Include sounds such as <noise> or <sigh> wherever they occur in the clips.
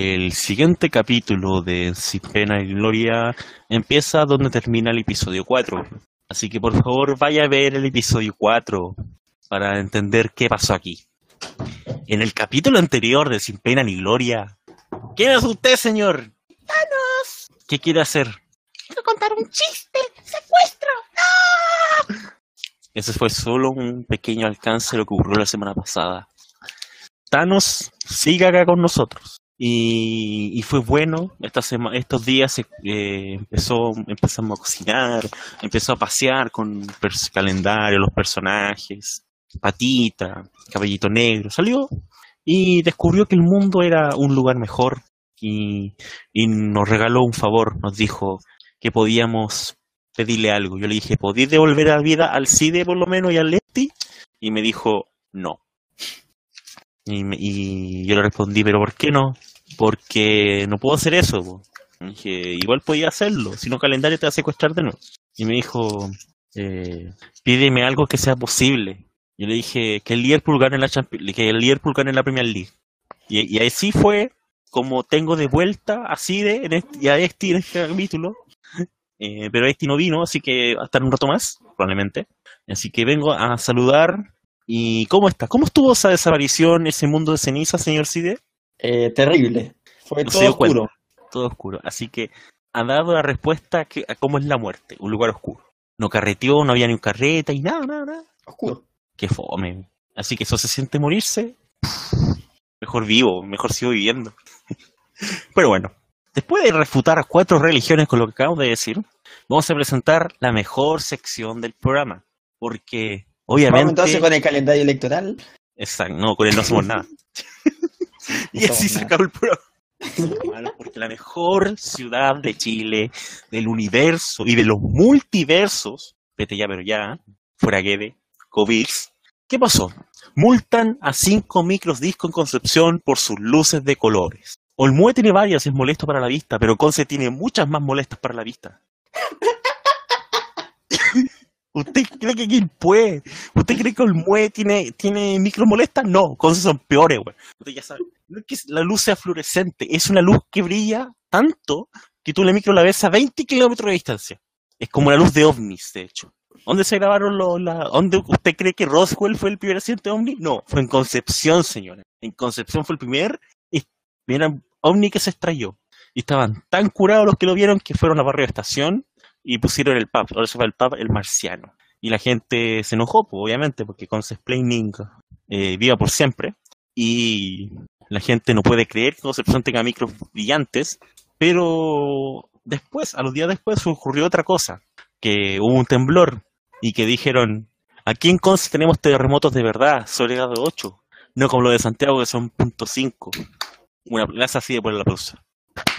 El siguiente capítulo de Sin Pena y Gloria empieza donde termina el episodio 4. Así que por favor vaya a ver el episodio 4 para entender qué pasó aquí. En el capítulo anterior de Sin Pena ni Gloria, ¿quién es usted, señor? ¡Thanos! ¿Qué quiere hacer? Quiero contar un chiste. ¡Secuestro! ¡No! Ese fue solo un pequeño alcance de lo que ocurrió la semana pasada. Thanos sigue acá con nosotros. Y, fue bueno, estos días eh, empezó, empezamos a cocinar, empezó a pasear con pers- calendario, los personajes, Patita, Caballito Negro, salió y descubrió que el mundo era un lugar mejor y, nos regaló un favor, nos dijo que podíamos pedirle algo. Yo le dije, ¿podéis devolver la vida al CIDE por lo menos y al Lefty? Y me dijo, no. Y, y yo le respondí, ¿pero por qué no? Porque no puedo hacer eso. po". Y dije, igual podía hacerlo, si no calendario te va a secuestrar de nuevo. Y me dijo, eh, pídeme algo que sea posible. Yo le dije que el Liverpool gane la Champions, que el Liverpool gane la Premier League. Y, y así fue como tengo de vuelta así de en este, y a este en este capítulo. <laughs> Eh, pero este no vino, así que va a estar un rato más, probablemente. Así que vengo a saludar. ¿Y cómo está? ¿Cómo estuvo esa desaparición, ese mundo de ceniza, señor Cide? Eh, terrible. Fue No todo oscuro. cuenta. Todo oscuro. Así que ha dado la respuesta que, a cómo es la muerte, un lugar oscuro. No carreteó, no había ni un carreta y nada, nada, nada. Oscuro. Qué fome. Así que eso se siente morirse. Mejor vivo, mejor sigo viviendo. <laughs> Pero bueno, después de refutar a cuatro religiones con lo que acabamos de decir, vamos a presentar la mejor sección del programa. Porque, Vamos obviamente. entonces con el calendario electoral. Exacto, no, con él no hacemos nada. <laughs> y No así se acabó el programa. Porque la mejor ciudad de Chile, del universo y de los multiversos, vete ya, pero ya, fuera Guede, COVID, ¿qué pasó? Multan a cinco micros disco en Concepción por sus luces de colores. Olmue tiene varias, es molesto para la vista, pero Conce tiene muchas más molestas para la vista. ¿Usted cree que quién puede? ¿Usted cree que Olmue tiene, tiene micro molestas? No, Conce son peores, güey. Usted ya sabe. No es que la luz sea fluorescente, es una luz que brilla tanto que tú la micro la ves a 20 kilómetros de distancia. Es como la luz de ovnis, de hecho. ¿Dónde se grabaron los... ¿Dónde usted cree que Roswell fue el primer accidente ovni? No, fue en Concepción, señora. En Concepción fue el primer, y- primer ovni que se extrayó. Y estaban tan curados los que lo vieron que fueron a barrio de estación y pusieron el pub. Ahora se llama el pub El Marciano. Y la gente se enojó, pues, obviamente, porque Concepplaining eh, viva por siempre. Y la gente no puede creer que Concepción tenga micros brillantes. Pero después, a los días después, ocurrió otra cosa. Que hubo un temblor y que dijeron, aquí en Conce tenemos terremotos de verdad, sobre grado 8. No como lo de Santiago que son punto .5. Una plaza así de por la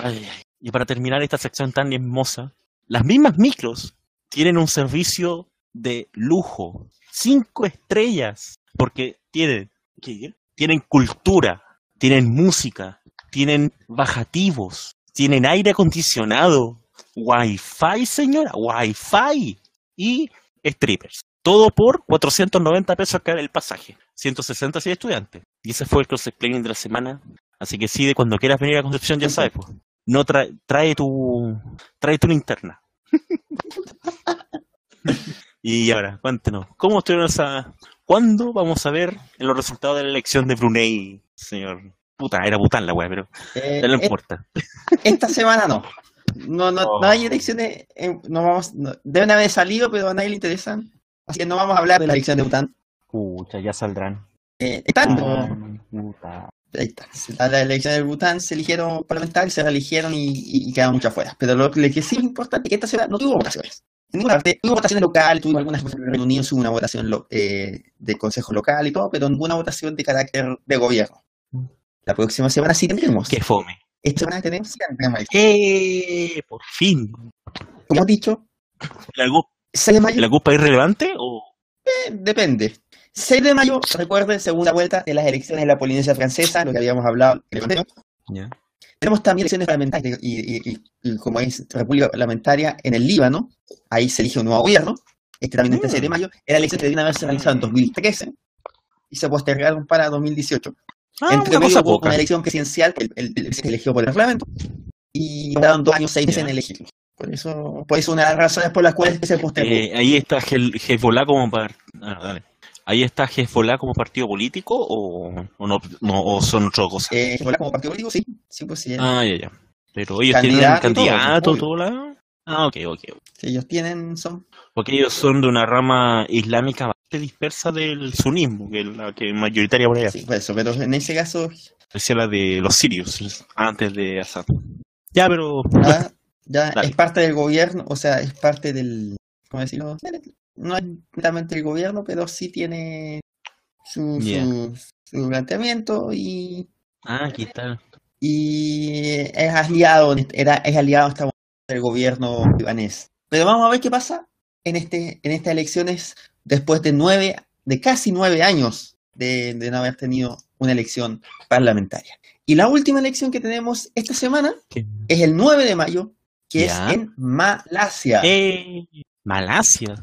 ay. Y para terminar esta sección tan hermosa, las mismas micros tienen un servicio de lujo, cinco estrellas, porque tienen, ¿qué? tienen cultura, tienen música, tienen bajativos, tienen aire acondicionado, wifi, señora, wifi y strippers. Todo por 490 pesos cada el pasaje, 160 si es estudiante. Y ese fue el cross explaining de la semana. Así que sí, de cuando quieras venir a Concepción ya sabes, pues. No trae, trae tu trae tu linterna. y ahora, cuéntenos, ¿cómo estuvieron esa ¿Cuándo vamos a ver los resultados de la elección de Brunei, señor? Puta, era Bután la weá, pero Eh, no et- importa. esta semana no. No, no, Oh. no hay elecciones. en- no vamos, no- deben haber salido, pero a nadie le interesan. Así que no vamos a hablar de la elección de Bután. Pucha, ya saldrán. Eh, están, Ah, puta. Ahí está. A la elección de Bután se eligieron parlamentarios, se reeligieron y, y, y quedaron muchas fuera. Pero lo que, sí es importante es que esta semana no tuvo votaciones. En ninguna parte, tuvo votaciones locales, tuvo algunas Unido, hubo una votación lo- eh, de consejo local y todo, pero ninguna votación de carácter de gobierno. La próxima semana sí tendremos. Qué fome. Esta semana tenemos sí tendremos. ¡Eh! Por fin. Como hemos dicho, ¿La culpa, 6 de mayo la culpa es irrelevante o Eh, depende. 6 de mayo, recuerden, segunda vuelta de las elecciones de la Polinesia Francesa, lo que habíamos hablado ya? Tenemos también elecciones parlamentarias y, y- y- y como es república parlamentaria en el Líbano, ahí se elige un nuevo gobierno, este también es el 6 de mayo, era elección que debían haberse realizado en 2013 y se postergaron para 2018. Ah, Entre una medio cosa hubo poca. una elección presidencial, el, el, el presidente elegido por el Parlamento, y tardaron dos años, seis meses Ya. en elegirlo. Por eso, por eso una de las razones por las cuales se postergó. Eh, ahí está Hezbollah como par... ah, dale. Ahí está Hezbollah como partido político o, o no, no o son otra cosa. Eh, Hezbollah como partido político, sí, sí, pues sí. ah, ya, ya. Pero ellos tienen un Candidato todo, candidato, obvio. todo la... Ah, ok, ok. Si ellos tienen, son. Porque ellos son de una rama islámica bastante dispersa del sunismo, que es la que es mayoritaria por allá. Sí, por eso, pero en ese caso, Decía la de los sirios, antes de Assad. Ya, pero... ah, ya <laughs> Dale. es parte del gobierno, o sea, es parte del. ¿Cómo decirlo? No es netamente el gobierno, pero sí tiene su, su, su planteamiento y, Ah, aquí está. y es aliado, era, es aliado hasta del gobierno libanés. Pero vamos a ver qué pasa en, este, en estas elecciones después de nueve, de casi nueve años de, de no haber tenido una elección parlamentaria. Y la última elección que tenemos esta semana ¿Qué? es el 9 de mayo, que Ya. es en Malasia. Eh, Malasia.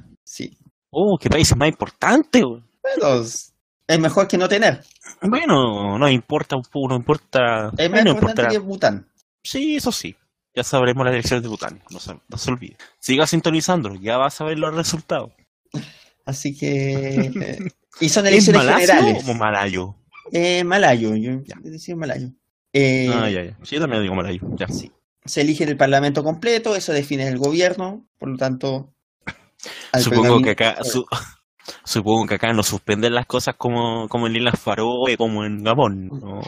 Oh, qué país más importante. güey. Pero es es mejor que no tener. Bueno, no importa un poco, no importa. Es más no importante que Bután. Sí, eso sí. Ya sabremos las elecciones de Bután. No se, no se olvide. Siga sintonizando, ya vas a ver los resultados. <laughs> Así que. eh, y son ¿Es elecciones generales. o Malayo? Eh, malayo, yo Ya. decía malayo. Eh, ah, ya, ya. Sí, yo también digo Malayo. Ya. sí. Se elige el parlamento completo, eso define el gobierno, por lo tanto. Al Supongo que acá. su- <laughs> supongo que acá no suspenden las cosas como, como en Islas Faroe, como en Gabón. ¿no?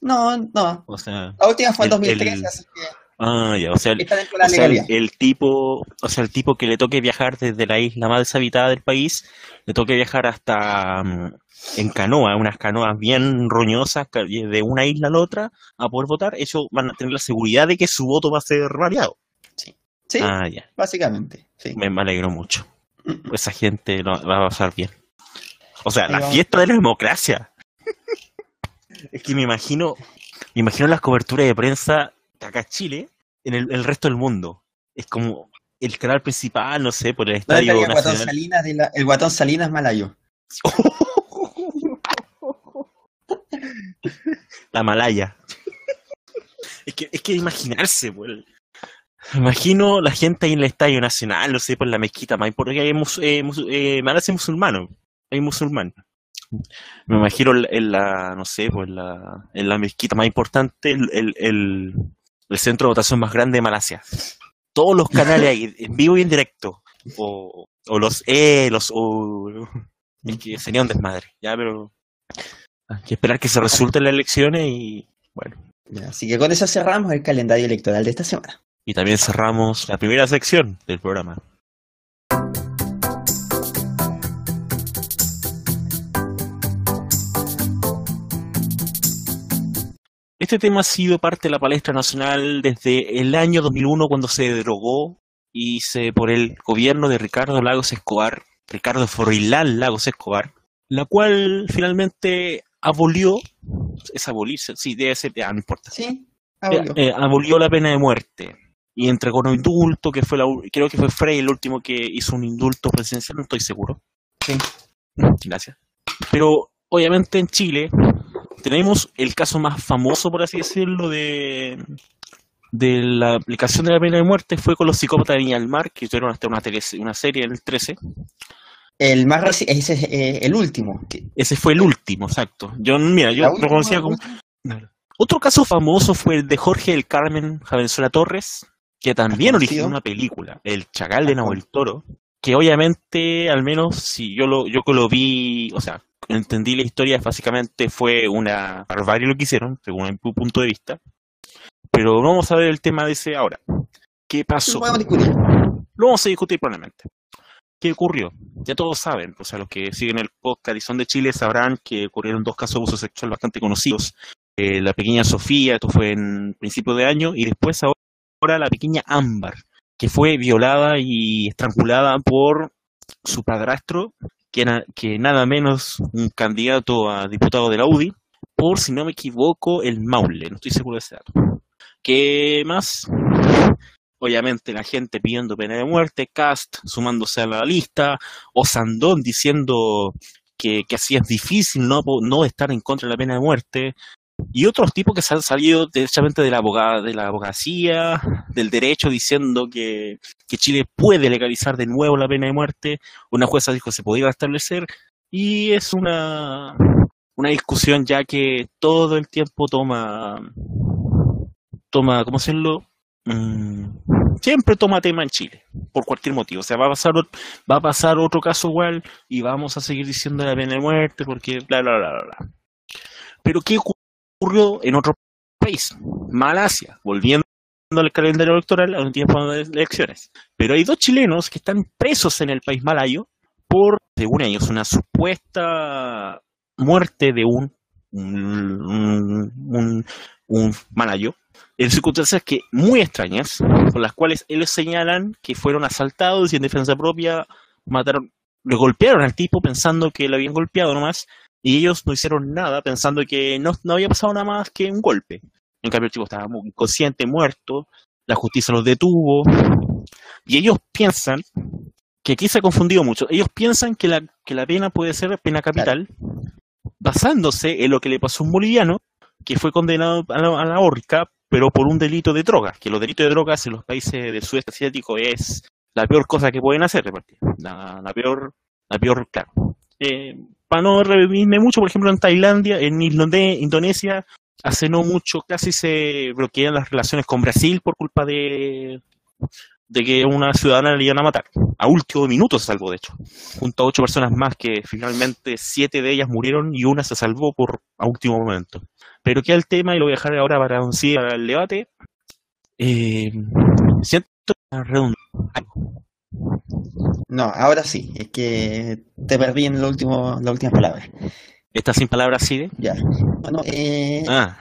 No, no. O sea. La última fue en El- 2013, el- así que Ah, ya. O sea, el, O sea, tipo, o sea, el tipo que le toque viajar desde la isla más deshabitada del país, le toque viajar hasta mm, en canoa, unas canoas bien roñosas, de una isla a la otra, a poder votar, ellos van a tener la seguridad de que su voto va a ser variado. Sí, Ah, ya, básicamente. Sí. me, me alegro mucho. <clears throat> Esa gente lo, va a pasar bien. O sea, la fiesta de la democracia. Es que me imagino, me imagino las coberturas de prensa de acá en Chile, en el, el resto del mundo. Es como el canal principal, no sé, por el ¿Dónde estadio el guatón. Salinas? de la- el guatón Salinas malayo. <laughs> La Malaya. Es que, es que imaginarse, pues. Me <laughs> Imagino la gente ahí en el Estadio Nacional, no sé, por la mezquita más porque hay mus, eh, mus- eh, Malasia es musulmano, hay musulmán. Me imagino en la- no sé, pues en la, en la mezquita más importante, el, el, el, el centro de votación más grande de Malasia. Todos los canales ahí, en <laughs> vivo y en directo. O, o los E, los O. Es que sería un desmadre, ya, pero hay que esperar que se resulten las elecciones y bueno. Así que con eso cerramos el calendario electoral de esta semana. Y también cerramos la primera sección del programa. Este tema ha sido parte de la palestra nacional desde el año 2001 cuando se derogó y se por el gobierno de Ricardo Lagos Escobar, Ricardo Froilán Lagos Escobar, la cual finalmente abolió, es abolirse, sí, debe ser, ya, no importa, Sí, eh, eh, abolió la pena de muerte y entregó un indulto que fue la, creo que fue Frey el último que hizo un indulto presidencial, no estoy seguro. Sí. Gracias. Pero obviamente en Chile tenemos el caso más famoso, por así decirlo, de, de la aplicación de la pena de muerte fue con los psicópatas de Viña del Mar, que tuvieron hasta una, tele- una serie en el 13. El más reci- ese es eh, el último. Ese fue el último, exacto. Yo, mira, yo lo conocía como... Otro caso famoso fue el de Jorge del Carmen Javenzuela Torres, que también originó una película, El Chacal de Nahuel Toro, que obviamente, al menos si yo lo, yo que lo vi, o sea, entendí la historia, básicamente fue una barbarie lo que hicieron, según mi punto de vista. Pero vamos a ver el tema de ese ahora. ¿Qué pasó? Lo vamos a discutir probablemente. ¿Qué ocurrió? Ya todos saben, o sea, los que siguen el podcast y son de Chile sabrán que ocurrieron dos casos de abuso sexual bastante conocidos. Eh, la pequeña Sofía, esto fue en principio de año, y después ahora la pequeña Ámbar, que fue violada y estrangulada por su padrastro, que que nada menos un candidato a diputado de la UDI, por, si no me equivoco, el Maule, no estoy seguro de ese dato. ¿Qué más? Obviamente la gente pidiendo pena de muerte, Cast sumándose a la lista, o Sandón diciendo que, que así es difícil no, no estar en contra de la pena de muerte, y otros tipos que se han salido derechamente de la, abogada, de la abogacía, del derecho, diciendo que, que Chile puede legalizar de nuevo la pena de muerte. Una jueza dijo que se podía establecer, y es una, una discusión ya que todo el tiempo toma, toma, ¿cómo decirlo? Mm, siempre toma tema en Chile, por cualquier motivo. O sea, va a pasar, va a pasar otro caso igual y vamos a seguir diciendo la pena de muerte porque bla, bla, bla, bla, bla. Pero ¿qué ocurrió en otro país? Malasia, volviendo al calendario electoral a un tiempo de elecciones. Pero hay dos chilenos que están presos en el país malayo por, según ellos, una supuesta muerte de un, malayo en circunstancias que muy extrañas, por las cuales ellos señalan que fueron asaltados y en defensa propia mataron, le golpearon al tipo pensando que lo habían golpeado nomás, y ellos no hicieron nada pensando que no, había pasado nada más que un golpe. En cambio el tipo estaba muy inconsciente, muerto, la justicia los detuvo, y ellos piensan que aquí se ha confundido mucho. Ellos piensan que la, que la pena puede ser pena capital, basándose en lo que le pasó a un boliviano que fue condenado a la, a la horca, pero por un delito de drogas, que los delitos de drogas en los países del sudeste asiático es la peor cosa que pueden hacer, de. La, la peor, la peor, claro. Eh, para no revivirme mucho, por ejemplo, en Tailandia, en Indone- Indonesia, hace no mucho casi se bloquean las relaciones con Brasil por culpa de, de que una ciudadana le iban a matar. A último minuto se salvó, de hecho, junto a ocho personas más que finalmente siete de ellas murieron y una se salvó por a último momento. Pero queda el tema y lo voy a dejar ahora para un sí el debate. Eh, siento redundante. No, ahora sí, es que te perdí en lo último, la última palabra. ¿Está sin palabras, Side? Ya. Bueno, eh, Ah,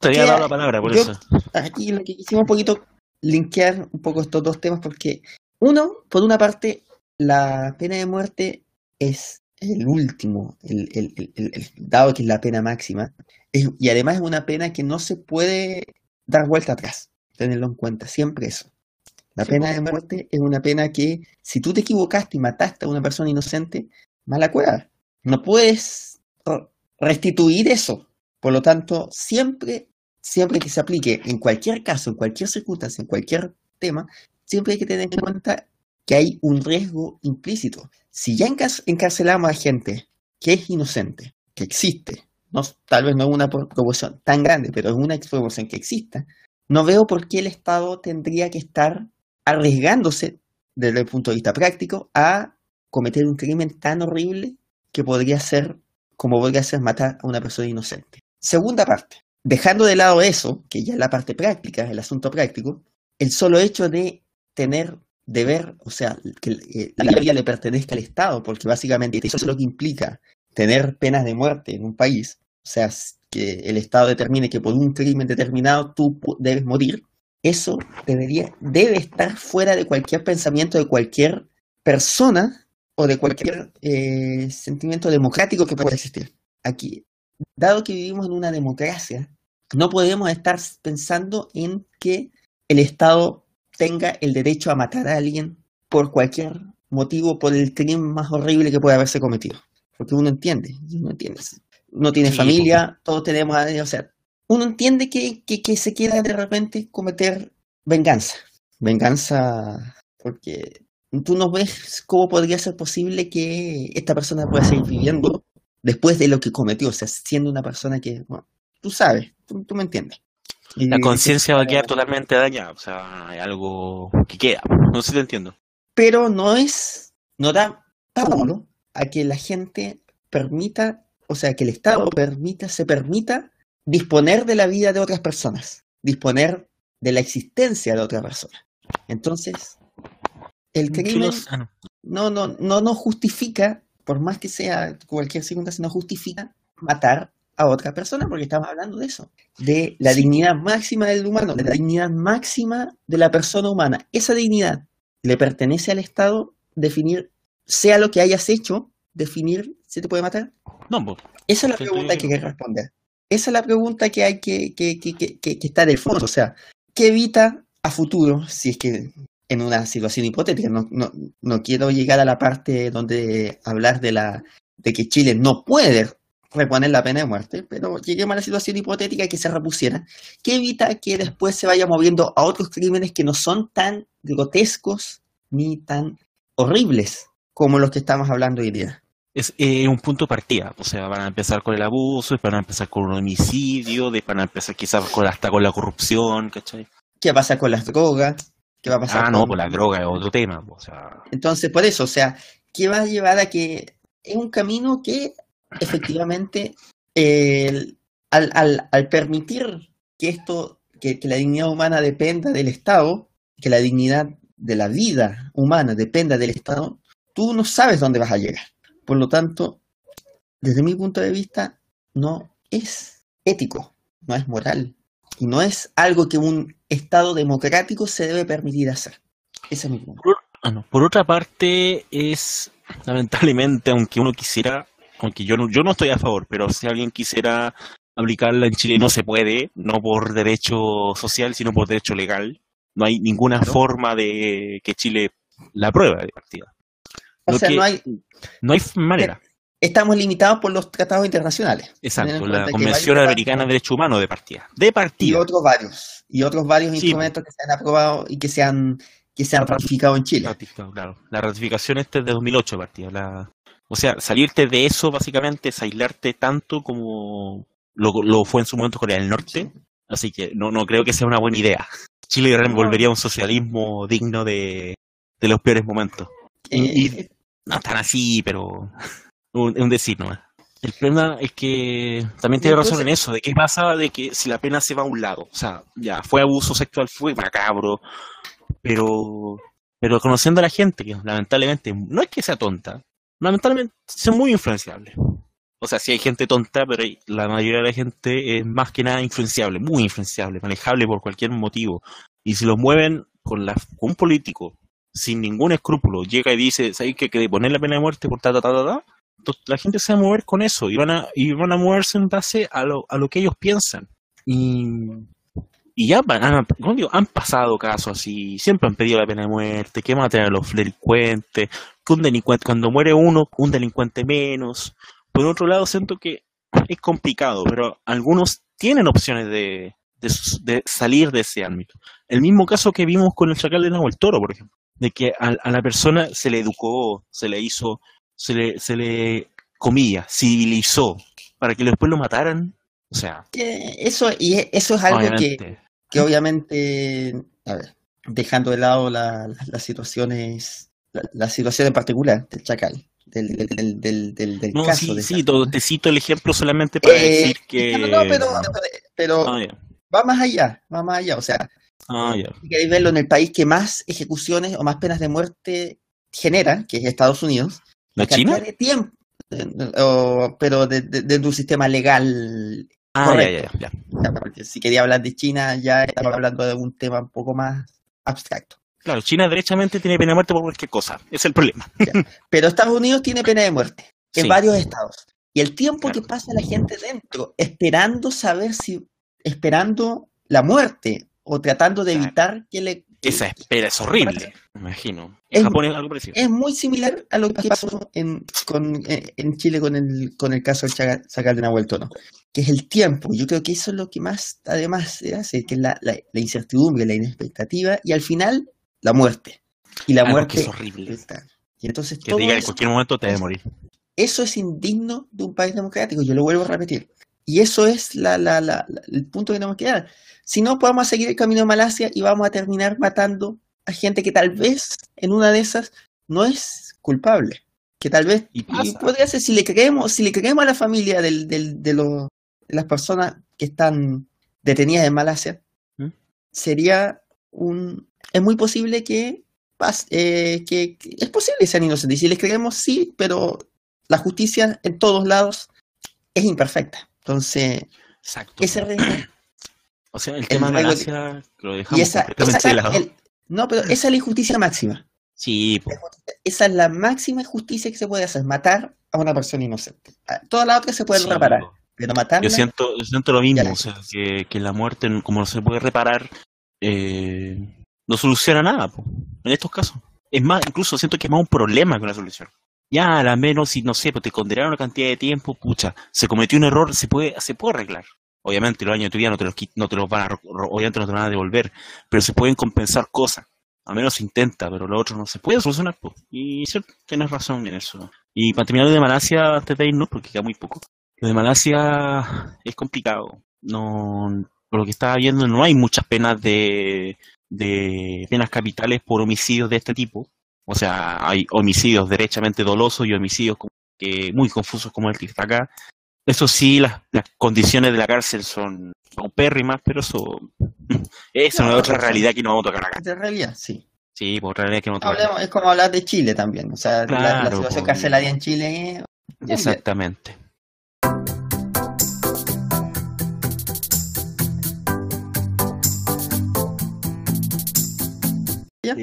te había dado la palabra, por yo- eso. aquí lo que quisimos un poquito linkear un poco estos dos temas porque uno, por una parte, la pena de muerte es el último, el, el- el- el- el- dado que es la pena máxima, es- y además es una pena que no se puede dar vuelta atrás, tenerlo en cuenta, siempre eso. La Sí, pena de muerte es una pena que si tú te equivocaste y mataste a una persona inocente, mala cueva. No puedes re- restituir eso. Por lo tanto, siempre, siempre que se aplique en cualquier caso, en cualquier circunstancia, en cualquier tema, siempre hay que tener en cuenta que hay un riesgo implícito. Si ya encar- encarcelamos a gente que es inocente, que existe, no, tal vez no es una por- proporción tan grande, pero es una proporción que exista, no veo por qué el Estado tendría que estar arriesgándose desde el punto de vista práctico a cometer un crimen tan horrible que podría ser como podría ser matar a una persona inocente. Segunda parte, dejando de lado eso, que ya es la parte práctica, el asunto práctico, el solo hecho de tener deber, o sea, que eh, la vida le pertenezca al Estado, porque básicamente eso es lo que implica tener penas de muerte en un país, o sea, que el Estado determine que por un crimen determinado tú debes morir, eso debería, debe estar fuera de cualquier pensamiento de cualquier persona o de cualquier eh, sentimiento democrático que pueda existir. Aquí, dado que vivimos en una democracia, no podemos estar pensando en que el Estado tenga el derecho a matar a alguien por cualquier motivo, por el crimen más horrible que pueda haberse cometido. Porque uno entiende, uno entiende. Uno tiene Sí, familia, todos tenemos, a- o sea, uno entiende que, que, que se quiera de repente cometer venganza. Venganza, porque tú no ves cómo podría ser posible que esta persona pueda seguir viviendo después de lo que cometió, o sea, siendo una persona que, bueno, tú sabes, tú, tú me entiendes. Y- La conciencia va a quedar totalmente dañada, o sea, hay algo que queda. No sé si te entiendo. pero no es, no da Pablo a que la gente permita, o sea, que el Estado permita, se permita disponer de la vida de otras personas, disponer de la existencia de otra persona. Entonces, el crimen no. no, no, no nos justifica, por más que sea cualquier circunstancia, no justifica matar a otra persona, porque estamos hablando de eso, de la Sí. dignidad máxima del humano, de la dignidad máxima de la persona humana. Esa dignidad le pertenece al Estado definir, sea lo que hayas hecho, definir si te puede matar. No, pues, Esa es la pregunta que hay que responder. Esa es la pregunta que hay que, que, que, que, que- está de fondo. O sea, ¿qué evita a futuro, si es que en una situación hipotética, no, no, no quiero llegar a la parte donde hablar de la, de que Chile no puede reponer la pena de muerte, pero lleguemos a la situación hipotética que se repusiera, que evita que después se vaya moviendo a otros crímenes que no son tan grotescos ni tan horribles como los que estamos hablando hoy día. Es eh, un punto de partida, o sea, van a empezar con el abuso, van a empezar con un homicidio, de, van a empezar quizás con, hasta con la corrupción, ¿cachai? ¿Qué va a pasar con las drogas? ¿Qué va a pasar Ah, no, con- con la droga es otro tema, o sea, Entonces, por eso, o sea, ¿qué va a llevar a que es un camino que efectivamente <laughs> al, al- al permitir que esto, que, que la dignidad humana dependa del Estado, que la dignidad de la vida humana dependa del Estado, tú no sabes dónde vas a llegar. Por lo tanto, desde mi punto de vista, no es ético, no es moral, y no es algo que un Estado democrático se debe permitir hacer. Ese es mi punto. Ah, no. Por otra parte, es lamentablemente, aunque uno quisiera, aunque yo no, yo no estoy a favor, pero si alguien quisiera aplicarla en Chile no se puede, no por derecho social, sino por derecho legal. No hay ninguna forma de que Chile la apruebe de partida. O sea, no hay, No hay manera. estamos limitados por los tratados internacionales. Exacto, la Convención Americana de Derechos Humanos de partida. De Y partida. otros varios. Y otros varios Sí. instrumentos que se han aprobado y que se han, que se han ratificado en Chile. Ratificado, claro. La ratificación esta es de 2008 de partida. La... O sea, salirte de eso básicamente es aislarte tanto como lo, lo fue en su momento Corea del Norte. Así que no, no creo que sea una buena idea. Chile volvería a un socialismo digno de, de los peores momentos. Y- Eh, No tan así, pero un, un decir nomás. El problema es que también tiene razón en eso, de qué pasa de que si la pena se va a un lado. O sea, ya, fue abuso sexual, fue macabro, pero pero conociendo a la gente, que lamentablemente no es que sea tonta, lamentablemente son muy influenciables. O sea, sí hay gente tonta, pero la mayoría de la gente es más que nada influenciable, muy influenciable, manejable por cualquier motivo. Y si los mueven con, la, con un político sin ningún escrúpulo, llega y dice, ¿sabes que que poner la pena de muerte por ta, ta, ta, ta, ta? La gente se va a mover con eso y van a, y van a moverse en base a lo, a lo que ellos piensan. Y, y ya van- han, han pasado casos así, siempre han pedido la pena de muerte, que maten a los delincuentes, que un delincuente, cuando muere uno, un delincuente menos. Por otro lado, siento que es complicado, pero algunos tienen opciones de, de salir de ese ámbito. El mismo caso que vimos con el chacal de Nahuel Toro, por ejemplo, de que a, a la persona se le educó, se le hizo, se le, se le, comillas, civilizó, para que después lo mataran. O sea, eso, y e- eso es algo que, obviamente, que obviamente, a ver, dejando de lado la- la- las situaciones, la, la situación en particular del chacal, del, del, del, del, del- No, caso sí, de sí, te cito el ejemplo solamente para Eh, decir que... no, no, pero, pero Ah, va más allá, va más allá, o sea, Ah, ya. si queréis verlo en el país que más ejecuciones o más penas de muerte genera, que es Estados Unidos, ¿La China? de tiempo, eh, o- pero de, de- de un sistema legal. Ah, ya, ya, ya. si quería hablar de China, ya estaba hablando de un tema un poco más abstracto. Claro, China derechamente tiene pena de muerte por cualquier cosa. Es el problema. Pero Estados Unidos tiene pena de muerte en Sí. varios estados. Y el tiempo Claro. que pasa la gente dentro, esperando saber si, esperando la muerte o tratando de evitar que le... Esa espera es horrible, me imagino. Es- En Japón es algo parecido. es muy similar a lo que pasó en, con, en, Chile con el, con el caso del Chaga- Chacal de Nahuel Toro, que es el tiempo. Yo creo que eso es lo que más, además, se hace, que es la, la, la incertidumbre, la inexpectativa y al final, la muerte. Y la Algo muerte que es horrible. está. Y entonces Que todo diga que en cualquier momento te debe morir. eso es indigno de un país democrático, yo lo vuelvo a repetir. Y eso es la, la, la- el punto que tenemos que dar. Si no, a seguir el camino de Malasia y vamos a terminar matando a gente que tal vez en una de esas no es culpable. Que tal vez Y podría ser si le creemos, si le creemos a la familia del, del- de, los- de las personas que están detenidas en Malasia, ¿Mm? sería un es muy posible que, eh, que, que es posible que sean inocentes. Y si les creemos, sí, pero la justicia en todos lados es imperfecta. Entonces, Exacto. ese re- O sea, el tema de Malasia lo dejamos esa, completamente esa- de lado. el- no, pero esa es la injusticia máxima. Sí, po. Esa es la máxima injusticia que se puede hacer, matar a una persona inocente. Todas las otras se pueden Sí, reparar, po. pero matarla Yo siento, yo siento lo mismo, o sea, que, que la muerte, como no se puede reparar, eh, no soluciona nada, po, en estos casos. Es más, incluso siento que es más un problema que una solución. Ya, al menos si, no sé, pues te condenaron una cantidad de tiempo, pucha, se cometió un error, se puede, se puede arreglar. Obviamente los años de tu vida no te los, no te los van a, obviamente no te van a devolver, pero se pueden compensar cosas. Al menos se intenta, pero lo otro no se puede solucionar. pues. Y sí, tienes razón en eso. Y para terminar lo de Malasia, antes de irnos, porque queda muy poco, lo de Malasia es complicado. No, por lo que estaba viendo, no hay muchas penas de, de penas capitales por homicidios de este tipo. O sea, hay homicidios derechamente dolosos y homicidios como que muy confusos como el que está acá. Eso sí, las, las condiciones de la cárcel son paupérrimas, pero eso, <laughs> no, No, es otra realidad que no vamos a tocar acá. De realidad, sí. Sí, por otra realidad que no vamos a tocar es como hablar de Chile también. O sea, la- la, Claro, situación carcelaria en Chile es Exactamente. Ya.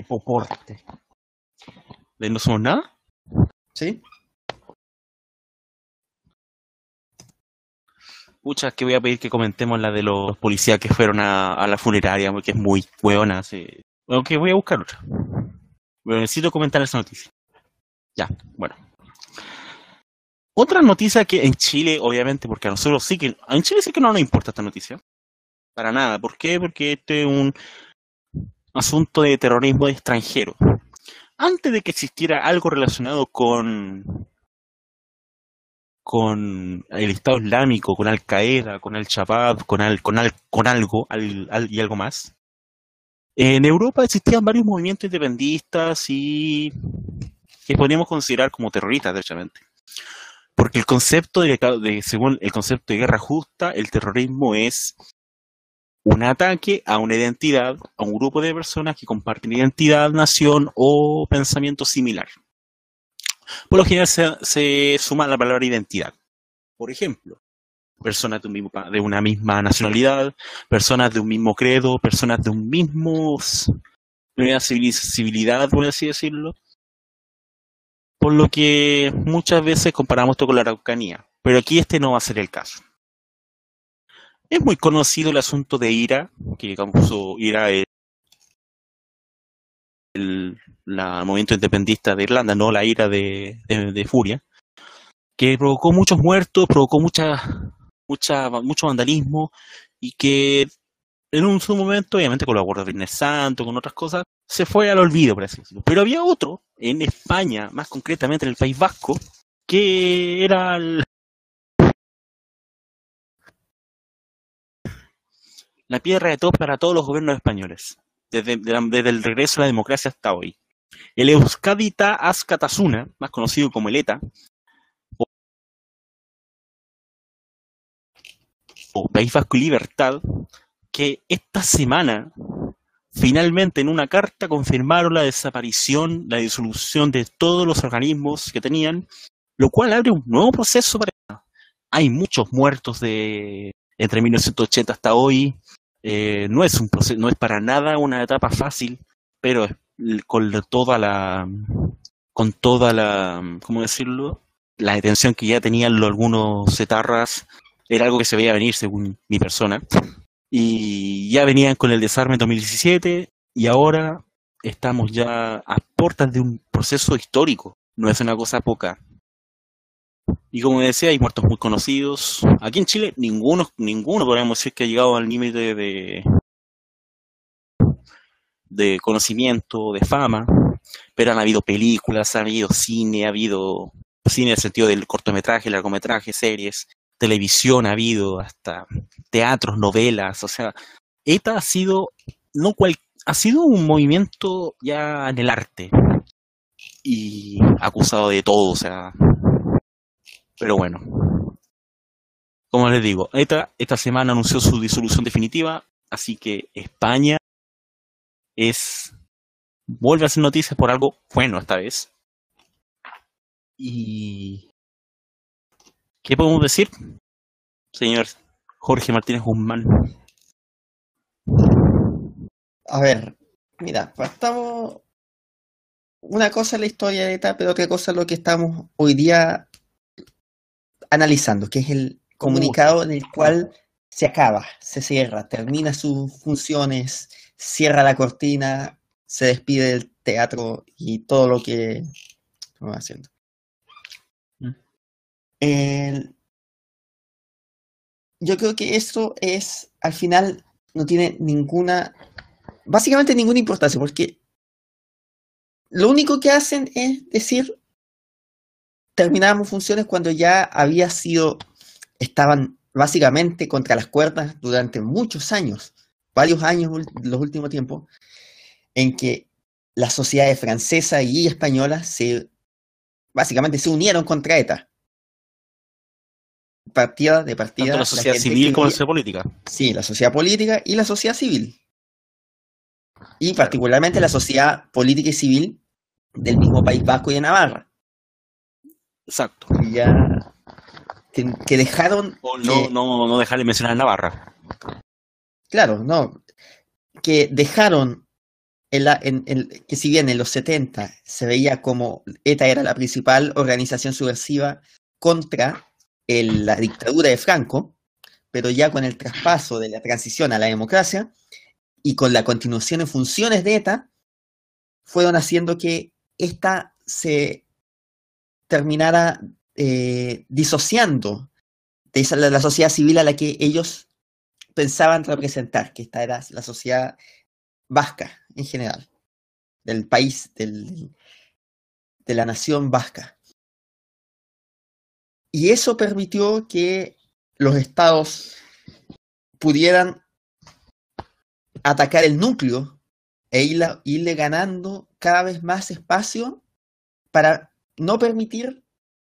De poporte. ¿De no somos nada? ¿Sí? Pucha, que voy a pedir que comentemos la de los policías que fueron a, a la funeraria, porque es muy hueona. Sí. Bueno, que voy a buscar otra. Pero necesito comentar esa noticia. Ya, bueno. Otra noticia que en Chile, obviamente, porque a nosotros sí que... En Chile sí que no nos importa esta noticia. Para nada. ¿Por qué? Porque este es un asunto de terrorismo extranjero. Antes de que existiera algo relacionado con con el Estado Islámico, con Al Qaeda, con Al Shabaab, con al, con al, con algo al- al- y algo más. En Europa existían varios movimientos independistas y que podríamos considerar como terroristas, derechamente. Porque el concepto de, de- según el concepto de guerra justa, el terrorismo es un ataque a una identidad, a un grupo de personas que comparten identidad, nación o pensamiento similar. Por lo general se, suma la palabra identidad. Por ejemplo, personas de, una misma nacionalidad, personas de un mismo credo, personas de un mismo civilidad, por así decirlo. Por lo que muchas veces comparamos esto con la Araucanía. Pero aquí este no va a ser el caso. Es muy conocido el asunto de IRA, que causó IRA es el, movimiento independentista de Irlanda, no la ira de, de- de Furia, que provocó muchos muertos, provocó mucha, mucha, mucho vandalismo y que en un su momento, obviamente con la Guardia Viernes Santo, con otras cosas, se fue al olvido, por así decirlo. Pero había otro en España, más concretamente en el País Vasco, que era el- la piedra de todos para todos los gobiernos españoles, desde, desde el regreso a la democracia hasta hoy. El Euskadita Azkatasuna, más conocido como el ETA, o, o País Vasco y Libertad, que esta semana finalmente en una carta confirmaron la desaparición, la disolución de todos los organismos que tenían, lo cual abre un nuevo proceso para... Hay muchos muertos de entre 1980 hasta hoy. Eh, no es un proceso, no es para nada una etapa fácil, pero con toda la con toda la ¿cómo decirlo? la detención que ya tenían lo- algunos etarras era algo que se veía venir según mi persona y ya venían con el desarme en 2017 y ahora estamos ya a puertas de un proceso histórico no es una cosa poca y como decía hay muertos muy conocidos. Aquí en Chile ninguno ninguno podríamos decir que ha llegado al límite de conocimiento, de fama, pero han habido películas, ha habido cine, ha habido cine en el sentido del cortometraje, largometraje, series, televisión, ha habido hasta teatros, novelas, o sea, ETA ha sido no cual, ha sido un movimiento ya en el arte y acusado de todo, o sea, pero bueno. Como les digo, ETA esta semana anunció su disolución definitiva, así que España es vuelve a hacer noticias por algo bueno esta vez. Y ¿qué podemos decir, señor Jorge Martínez Guzmán? A ver, mira, estamos. Una cosa es la historia de ETA, pero otra cosa es lo que estamos hoy día analizando, que es el comunicado en el cual se acaba, se cierra, termina sus funciones, cierra la cortina, se despide del teatro y todo lo que estamos haciendo. El- yo creo que esto es, al final, no tiene ninguna, básicamente ninguna importancia, porque lo único que hacen es decir, terminamos funciones cuando ya había sido, estaban básicamente contra las cuerdas durante muchos años, varios años los últimos tiempos, en que las sociedades francesa y española se, básicamente se unieron contra ETA. Partida de partida. Tanto la sociedad civil como la sociedad política. Sí, la sociedad política y la sociedad civil. Y particularmente la sociedad política y civil del mismo País Vasco y de Navarra. Exacto. Que ya. Que, que dejaron. O no, que- no, no dejar de mencionar Navarra. Claro, no. Que dejaron. en la- en- en- que si bien en los 70 se veía como ETA era la principal organización subversiva contra el- la dictadura de Franco, pero ya con el traspaso de la transición a la democracia y con la continuación en funciones de ETA, fueron haciendo que esta se terminara eh, disociando de esa, la, la sociedad civil a la que ellos pensaban representar, que esta era la sociedad vasca en general, del país, del, de la nación vasca. Y eso permitió que los estados pudieran atacar el núcleo e irle ganando cada vez más espacio para no permitir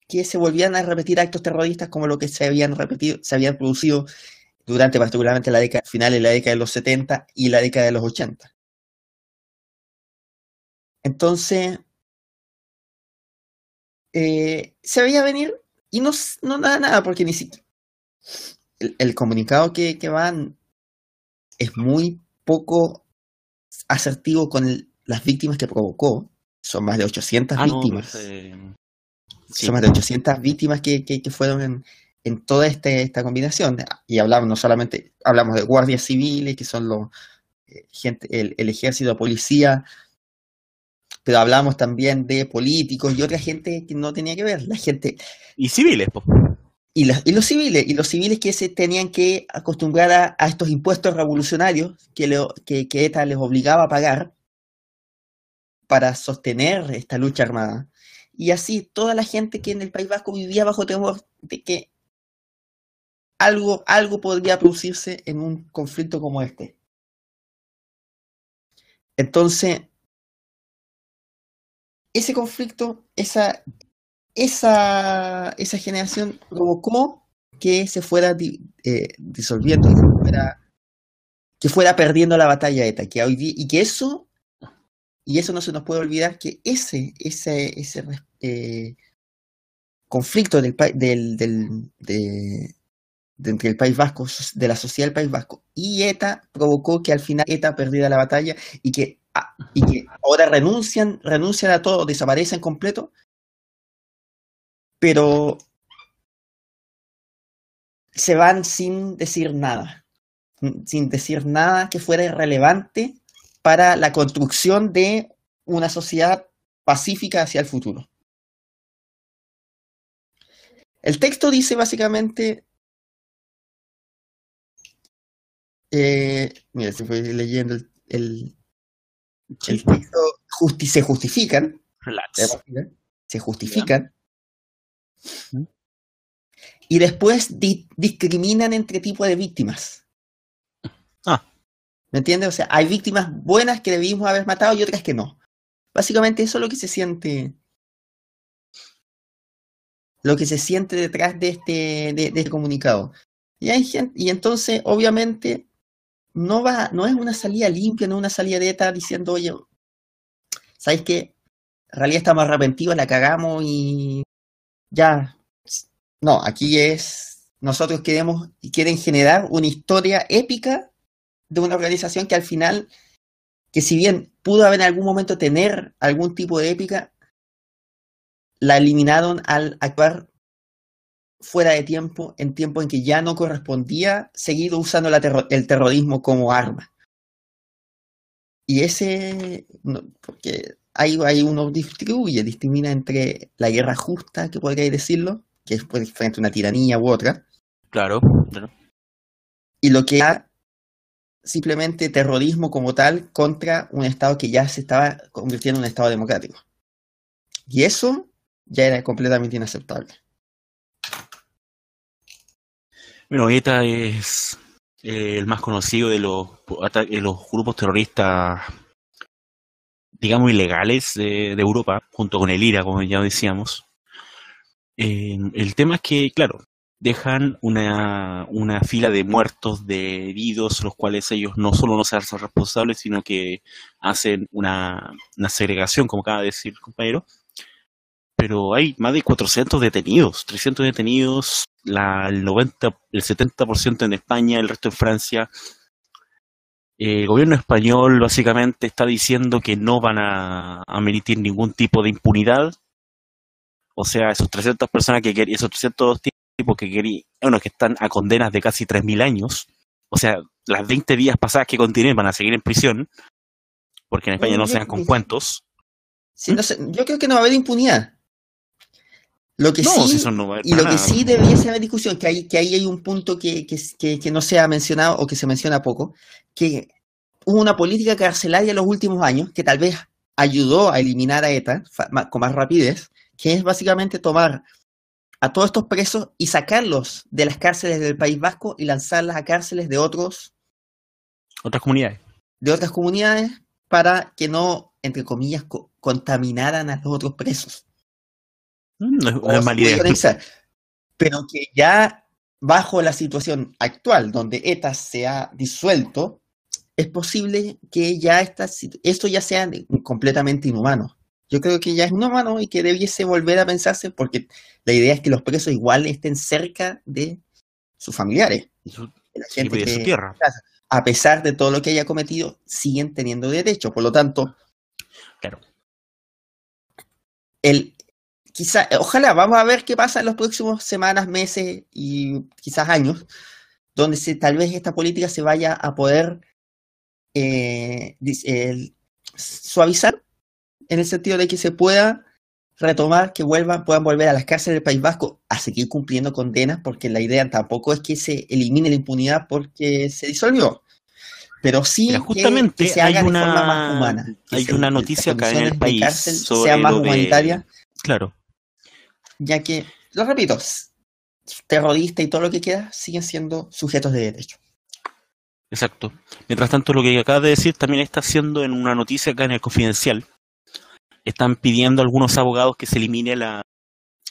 que se volvieran a repetir actos terroristas como lo que se habían repetido, se habían producido durante particularmente la década final de la década de los 70 y la década de los 80. Entonces, eh, se veía venir y no, no nada, nada, porque ni siquiera el, comunicado que, que van es muy poco asertivo con las víctimas que provocó. Son más de 800 Ah, no, víctimas. eh, sí. Son más de 800 víctimas que, que, que fueron en, en toda este, esta combinación. Y hablamos no solamente, hablamos de guardias civiles, que son los eh, gente, el, el ejército, la policía, pero hablamos también de políticos y otra gente que no tenía que ver, la gente, Y civiles, po. y, los- y los civiles, y los civiles que se tenían que acostumbrar a, a estos impuestos revolucionarios que, le- que, que ETA les obligaba a pagar para sostener esta lucha armada. Y así toda la gente que en el País Vasco vivía bajo temor de que algo, algo podría producirse en un conflicto como este. Entonces, ese conflicto, esa, esa, esa generación provocó que se fuera eh, disolviendo, que fuera, perdiendo la batalla ETA, que hoy y que eso, y eso no se nos puede olvidar, que ese, ese, ese eh, conflicto del, del, del, de, de entre el País Vasco, de la sociedad del País Vasco y ETA, provocó que al final ETA perdiera la batalla y que, ah, y que ahora renuncian, renuncian a todo, desaparecen completo, pero se van sin decir nada, sin decir nada que fuera relevante para la construcción de una sociedad pacífica hacia el futuro. El texto dice básicamente, eh, mira, se fue leyendo el, el, el texto, justi- se justifican, Relax. se justifican y después di- discriminan entre tipos de víctimas. Ah. ¿Me entiendes? O sea, hay víctimas buenas que debimos haber matado y otras que no. Básicamente eso es lo que se siente. Lo que se siente detrás de este, de, este comunicado. Y hay gente, y entonces, obviamente, no va, no es una salida limpia, no es una salida de ETA diciendo, oye, ¿sabes qué? En realidad estamos arrepentidos, la cagamos y ya. No, aquí es. Nosotros queremos y quieren generar una historia épica de una organización que al final, que si bien pudo haber en algún momento tener algún tipo de épica, la eliminaron al actuar fuera de tiempo, en tiempo en que ya no correspondía seguir usando la terro- el terrorismo como arma. Y ese, no, porque ahí, ahí uno distribuye, discrimina entre la guerra justa, que podríais decirlo, que es pues, frente a una tiranía u otra, Claro, claro. y lo que era simplemente terrorismo como tal contra un Estado que ya se estaba convirtiendo en un Estado democrático. Y eso ya era completamente inaceptable. Bueno, ETA es eh, el más conocido de los, de los grupos terroristas, digamos, ilegales de, de Europa, junto con el IRA, como ya decíamos. Eh, el tema es que, claro, dejan una, una fila de muertos, de heridos, los cuales ellos no solo no se hacen responsables, sino que hacen una, una segregación, como acaba de decir el compañero. Pero hay más de 400 detenidos, 300 detenidos, la, el 90, el 70% en España, el resto en Francia. Eh, el gobierno español básicamente está diciendo que no van a, a ningún tipo de impunidad. O sea, esos 300 personas que esos 300 tipos que bueno, que están a condenas de casi 3.000 años. O sea, las 20 días pasadas que continúen van a seguir en prisión. Porque en España no se dan con cuentos. Sí, no sé, yo creo que no va a haber impunidad. Lo que No, sí, si no va a haber y lo que sí debiese haber discusión, que, hay, que ahí hay un punto que, que, que- que no se ha mencionado o que se menciona poco, que hubo una política carcelaria en los últimos años que tal vez ayudó a eliminar a ETA con más rapidez, que es básicamente tomar a todos estos presos y sacarlos de las cárceles del País Vasco y lanzarlas a cárceles de otros Otras comunidades. de otras comunidades para que no, entre comillas, co- contaminaran a los otros presos. Mm, No es, se mala idea. Pero que ya bajo la situación actual, donde ETA se ha disuelto, es posible que ya esta, esto ya sea completamente inhumano. Yo creo que ya es inhumano y que debiese volver a pensarse porque la idea es que los presos igual estén cerca de sus familiares. Y su- de la gente su tierra. a pesar de todo lo que haya cometido, siguen teniendo derecho. Por lo tanto, Claro. el, quizá, ojalá, vamos a ver qué pasa en los próximos semanas, meses y quizás años, donde se, tal vez esta política se vaya a poder eh, suavizar en el sentido de que se pueda retomar, que vuelvan, puedan volver a las cárceles del País Vasco a seguir cumpliendo condenas, porque la idea tampoco es que se elimine la impunidad porque se disolvió, pero sí Mira, que- justamente que, se hay haga de forma una- más humana. hay se- una noticia acá en el país cárcel sobre sean más humanitarias, Claro. ya que, lo repito, terroristas y todo lo que queda siguen siendo sujetos de derecho. Exacto. Mientras tanto, lo que acabas de decir también está haciendo en una noticia acá en el Confidencial. Están pidiendo a algunos abogados que se elimine la,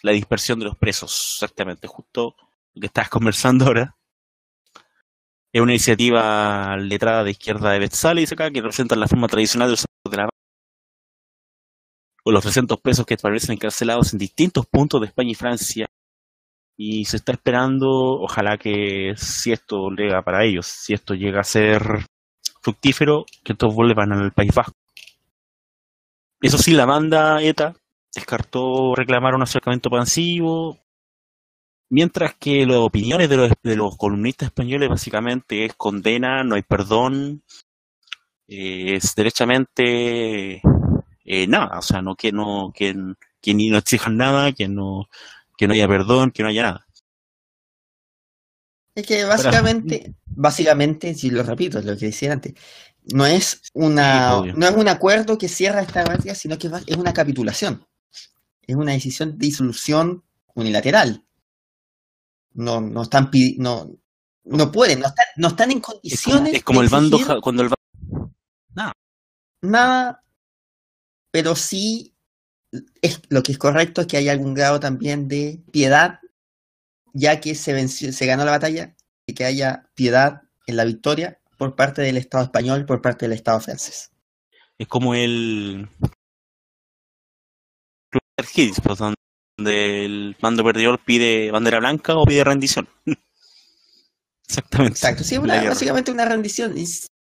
la dispersión de los presos. Exactamente, justo lo que estás <laughs> conversando ahora. Es una iniciativa letrada de izquierda de Betzal, dice acá, que representa la forma tradicional de los de la con los 300 presos que permanecen encarcelados en distintos puntos de España y Francia. Y se está esperando, ojalá que si esto llega para ellos, si esto llega a ser fructífero, que todos vuelvan al País Vasco. Eso sí, la banda ETA descartó reclamar un acercamiento pasivo, mientras que las opiniones de los, de los columnistas españoles básicamente es condena, no hay perdón, eh, es derechamente eh, nada, o sea, no que no que, que ni no exijan nada, que no que no haya perdón, que no haya nada. Es que básicamente, básicamente, si lo repito, lo que decía antes, no es una, no es un acuerdo que cierra esta práctica, sino que va- es una capitulación. Es una decisión de disolución unilateral. No, no están no, no pueden, no están, no están en Es como, condiciones es como de el bando cuando el ba- nada, pero sí es, lo que es correcto es que haya algún grado también de piedad, ya que se venció, se ganó la batalla, y que haya piedad en la victoria por parte del Estado español, por parte del Estado francés. es como el Club Hits, pues, donde el bando perdedor pide bandera blanca o pide rendición. <laughs> Exactamente. Exacto, sí, una- básicamente una rendición y,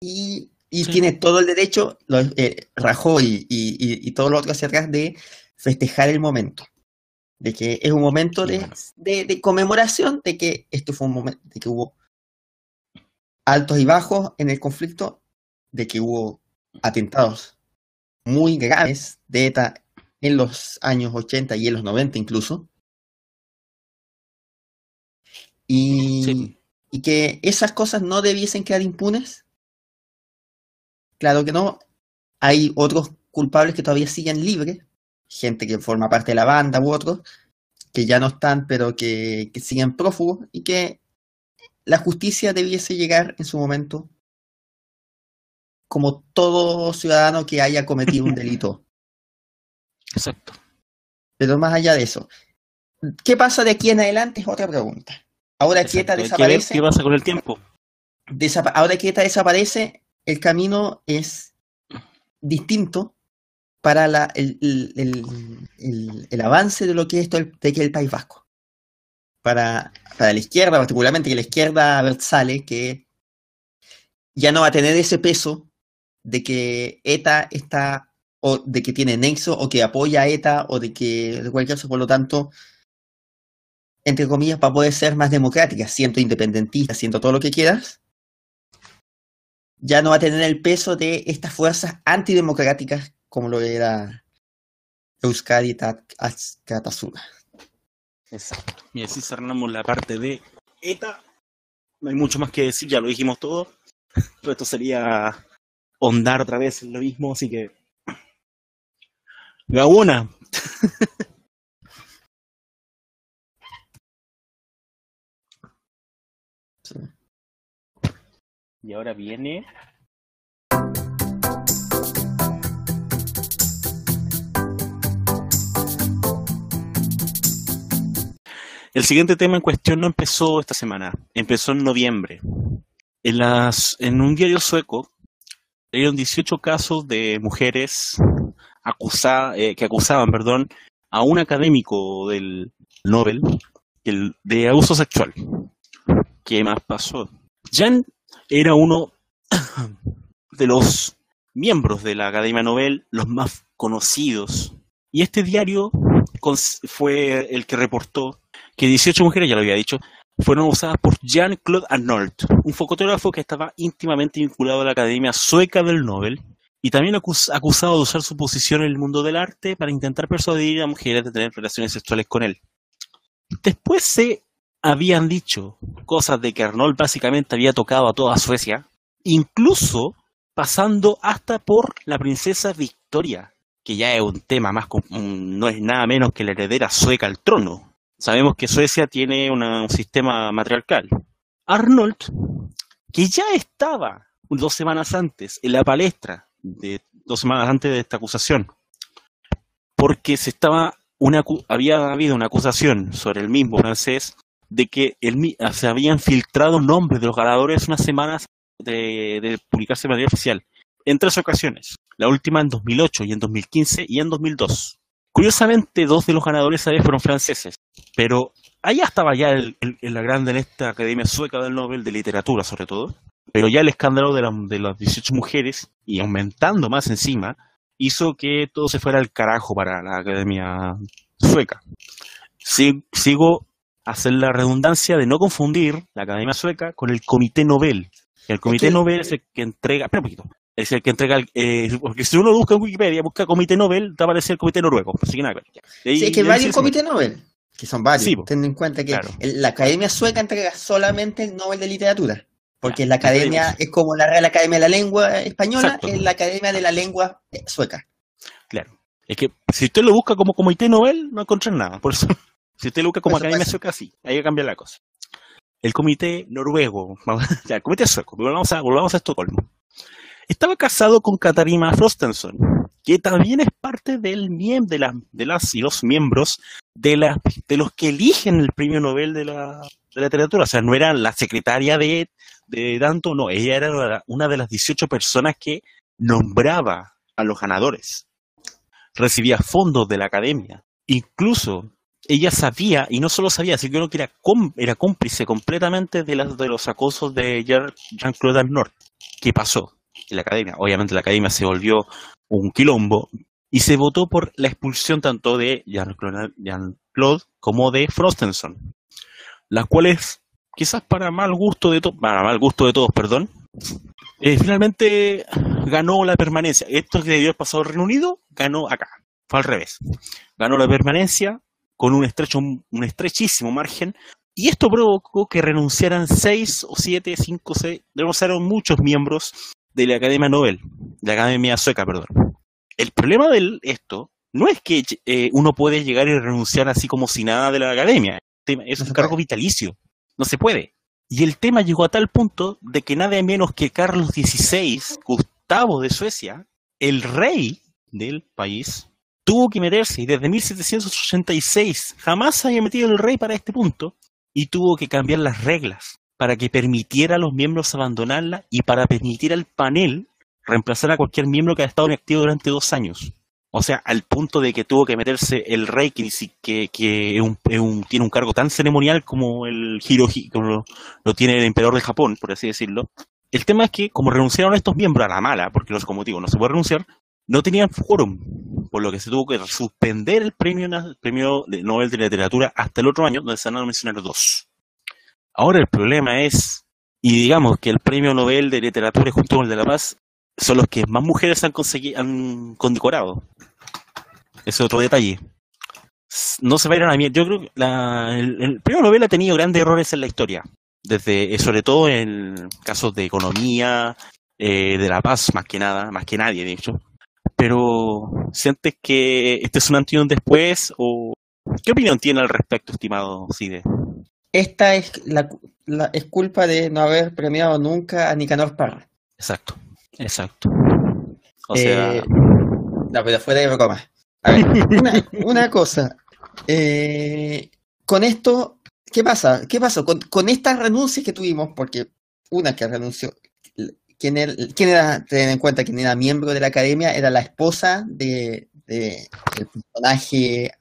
y, y Sí. tiene todo el derecho, eh, Rajoy y, y, todo lo otro hacia atrás de festejar el momento. De que es un momento de, de conmemoración de que esto fue un momento, de que hubo altos y bajos en el conflicto, de que hubo atentados muy graves de ETA en los años 80 y en los 90 incluso, Y, Sí. y que esas cosas no debiesen quedar impunes. Claro que no. Hay otros culpables que todavía siguen libres, gente que forma parte de la banda u otros, que ya no están, pero que, que siguen prófugos y que la justicia debiese llegar en su momento como todo ciudadano que haya cometido un delito. <laughs> Exacto. Pero más allá de eso, ¿qué pasa de aquí en adelante? Es otra pregunta. Ahora que ETA exacto. Hay que ver desaparece, qué pasa con el tiempo. desapa- ahora que ETA desaparece, el camino es distinto para la- el, el- el- el- avance de lo que es esto de que el País Vasco. Para, para la izquierda, particularmente que la izquierda sale, que ya no va a tener ese peso de que ETA está, o de que tiene nexo, o que apoya a ETA, o de que de cualquier cosa, por lo tanto, entre comillas, para poder ser más democrática, siendo independentista, siendo todo lo que quieras, ya no va a tener el peso de estas fuerzas antidemocráticas como lo era Euskadi Askatasuna. Exacto. Y así cerramos la parte de ETA. No hay mucho más que decir, ya lo dijimos todo. Pero esto sería hondar otra vez en lo mismo, así que. Gabona. <laughs> Sí. Y ahora viene. El siguiente tema en cuestión no empezó esta semana, empezó en noviembre. En, las, en un diario sueco dieron 18 casos de mujeres eh, que acusaban perdón, a un académico del Nobel el- de abuso sexual. ¿Qué más pasó? Jan era uno <coughs> de los miembros de la Academia Nobel, los más conocidos. Y este diario fue el que reportó que 18 mujeres, ya lo había dicho, fueron usadas por Jean-Claude Arnault, un fotógrafo que estaba íntimamente vinculado a la Academia Sueca del Nobel y también acus- acusado de usar su posición en el mundo del arte para intentar persuadir a mujeres de tener relaciones sexuales con él. Después se habían dicho cosas de que Arnold básicamente había tocado a toda Suecia, incluso pasando hasta por la princesa Victoria, que ya es un tema más, no es nada menos que la heredera sueca al trono. Sabemos que Suecia tiene una- un sistema matriarcal. Arnold, que ya estaba dos semanas antes en la palestra, de, dos semanas antes de esta acusación, porque se estaba una, había habido una acusación sobre el mismo francés de que mi- se habían filtrado nombres de los ganadores unas semanas de, de publicarse material oficial, en tres ocasiones, la última en 2008 y en 2015 y en 2002. Curiosamente, dos de los ganadores esa vez fueron franceses, pero allá estaba ya el, el- el- la grande en esta Academia Sueca del Nobel de Literatura, sobre todo, pero ya el escándalo de, la- de las 18 mujeres, y aumentando más encima, hizo que todo se fuera al carajo para la Academia Sueca. Si- sigo a hacer la redundancia de no confundir la Academia Sueca con el Comité Nobel. El Comité Nobel es el que entrega, espera un poquito, es el que entrega, el- eh, porque si uno busca en Wikipedia, busca Comité Nobel, te aparece el Comité Noruego, así que nada ahí- Sí, es que hay varios comités Nobel, que son varios, Sí, en cuenta que Claro. la Academia Sueca entrega solamente el Nobel de Literatura, porque la academia es como la Real Academia de la Lengua Española, Exacto. es la Academia de la Lengua eh, Sueca. Claro. Es que si usted lo busca como Comité Nobel, no encuentra nada. Por eso, <laughs> si usted lo busca como Academia. Sueca, sí. Ahí cambia la cosa. El Comité Noruego, <laughs> ya, el Comité Sueco, volvamos a, volvamos a Estocolmo. Estaba casado con Katarina Frostenson, que también es parte del miem- de, la- de las y los miembros de, la, de los que eligen el premio Nobel de la, de la literatura. O sea, no era la secretaria de, de tanto, no, ella era una de las 18 personas que nombraba a los ganadores recibía fondos de la academia. Incluso ella sabía, y no solo sabía, sino que era, era cómplice completamente de, las de los acosos de Jean- Jean-Claude Arnault. ¿Qué pasó la academia? Obviamente la academia se volvió un quilombo y se votó por la expulsión tanto de Jean-Claude como de Frostenson, las cuales, quizás para mal gusto de todos, para mal gusto de todos, perdón, eh, finalmente ganó la permanencia. Esto que debió haber pasado en Reino Unido, ganó acá. Fue al revés. Ganó la permanencia con un estrecho, un estrechísimo margen Y esto provocó que renunciaran seis o siete, cinco, seis, renunciaron muchos miembros de la Academia Nobel, de la Academia Sueca, perdón. El problema de esto no es que eh, uno puede llegar y renunciar así como si nada de la Academia. Es un cargo vitalicio. No se puede. Y el tema llegó a tal punto de que nadie menos que Carlos XVI, Gustavo de Suecia, el rey del país, tuvo que meterse y desde 1786 jamás se había metido el rey para este punto y tuvo que cambiar las reglas para que permitiera a los miembros abandonarla y para permitir al panel reemplazar a cualquier miembro que haya estado inactivo durante dos años. O sea, al punto de que tuvo que meterse el rey, que, tiene un cargo tan ceremonial como el Hirohito, como lo, tiene el emperador de Japón, por así decirlo. El tema es que, como renunciaron estos miembros a la mala, porque los como digo, no se puede renunciar, no tenían quórum, por lo que se tuvo que suspender el premio, el premio Nobel de Literatura hasta el otro año, donde se van a mencionar dos. Ahora el problema es, y digamos que el premio Nobel de Literatura junto con el de la Paz son los que más mujeres han conseguido, han condecorado. Es otro detalle. No se va a la mierda. Yo creo que el, premio Nobel ha tenido grandes errores en la historia. Desde, eh, sobre todo en casos de economía, eh, de la paz, más que nada, más que nadie, de hecho. Pero, ¿sientes que este es un antes y un después? ¿O qué opinión tiene al respecto, estimado Cide? Esta es, la, es culpa de no haber premiado nunca a Nicanor Parra. Exacto, exacto. O sea... Eh, no, pero fuera de broma. A ver, <laughs> una, cosa. Eh, con esto, ¿qué pasa? ¿Qué pasó? Con, estas renuncias que tuvimos, porque una que renunció, ¿quién era, quién era ten en cuenta quién era miembro de la academia? Era la esposa de, de del personaje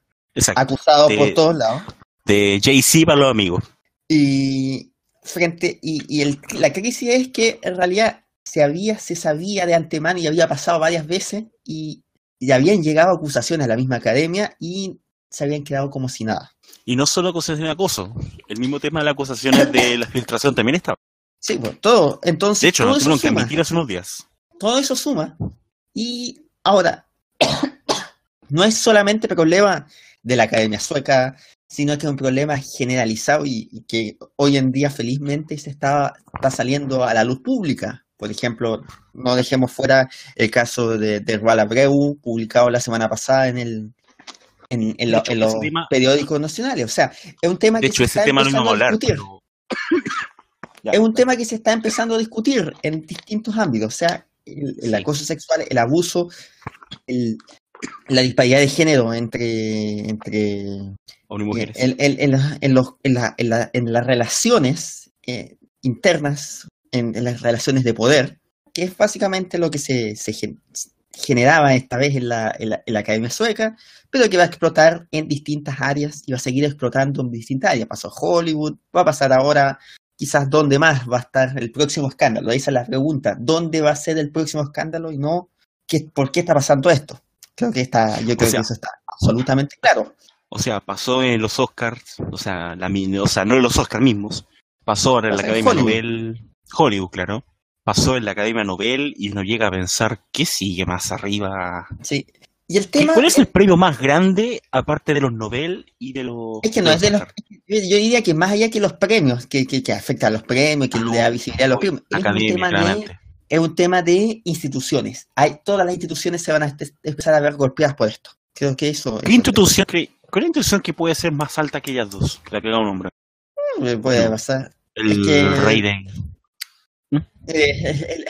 acusado por todos lados. De Jay-Z para los amigos. Y frente, y, y el, la crisis es que en realidad se había, se sabía de antemano y había pasado varias veces y y habían llegado acusaciones a la misma academia y se habían quedado como si nada. Y no solo acusaciones de acoso, el mismo tema de las acusaciones de la filtración también estaba. Sí, pues todo. Entonces, de hecho, todo no tuvieron que admitir hace unos días. Todo eso suma. Y ahora, <coughs> no es solamente problema de la academia sueca, sino que es un problema generalizado y, que hoy en día felizmente se está, está saliendo a la luz pública. Por ejemplo, no dejemos fuera el caso de, de Abreu, publicado la semana pasada en el en, los periódicos nacionales. O sea, es un tema que se está empezando a, discutir. Es un tema que se está empezando a discutir en distintos ámbitos. O sea, el, acoso sexual, el abuso, la disparidad de género entre, entre mujeres. En, en, los, la, en, las relaciones eh, internas en, las relaciones de poder, que es básicamente lo que se, generaba esta vez en la, Academia Sueca, pero que va a explotar en distintas áreas y va a seguir explotando en distintas áreas. Pasó Hollywood, va a pasar ahora quizás dónde más va a estar el próximo escándalo. Ahí la pregunta, ¿dónde va a ser el próximo escándalo y no qué, por qué está pasando esto? Creo que está, yo creo que eso está absolutamente claro. O sea, pasó en los Oscars, o sea, la, o sea no en los Oscars mismos, pasó en la Academia Nobel Hollywood, claro. Pasó en la Academia Nobel y uno llega a pensar, ¿qué sigue más arriba? Sí. Y el tema ¿Cuál es el premio más grande, aparte de los Nobel y de los... Es que no, es de los... Yo diría que más allá que los premios, que, que, que afecta a los premios, que le da visibilidad a los premios, es, un tema de, es un tema de instituciones. Hay, todas las instituciones se van a empezar a ver golpeadas por esto. Creo que eso... ¿Qué institución, que, ¿Cuál institución que puede ser más alta que ellas dos? La que un nombre. Mm, puede pasar. El rey de... Eh,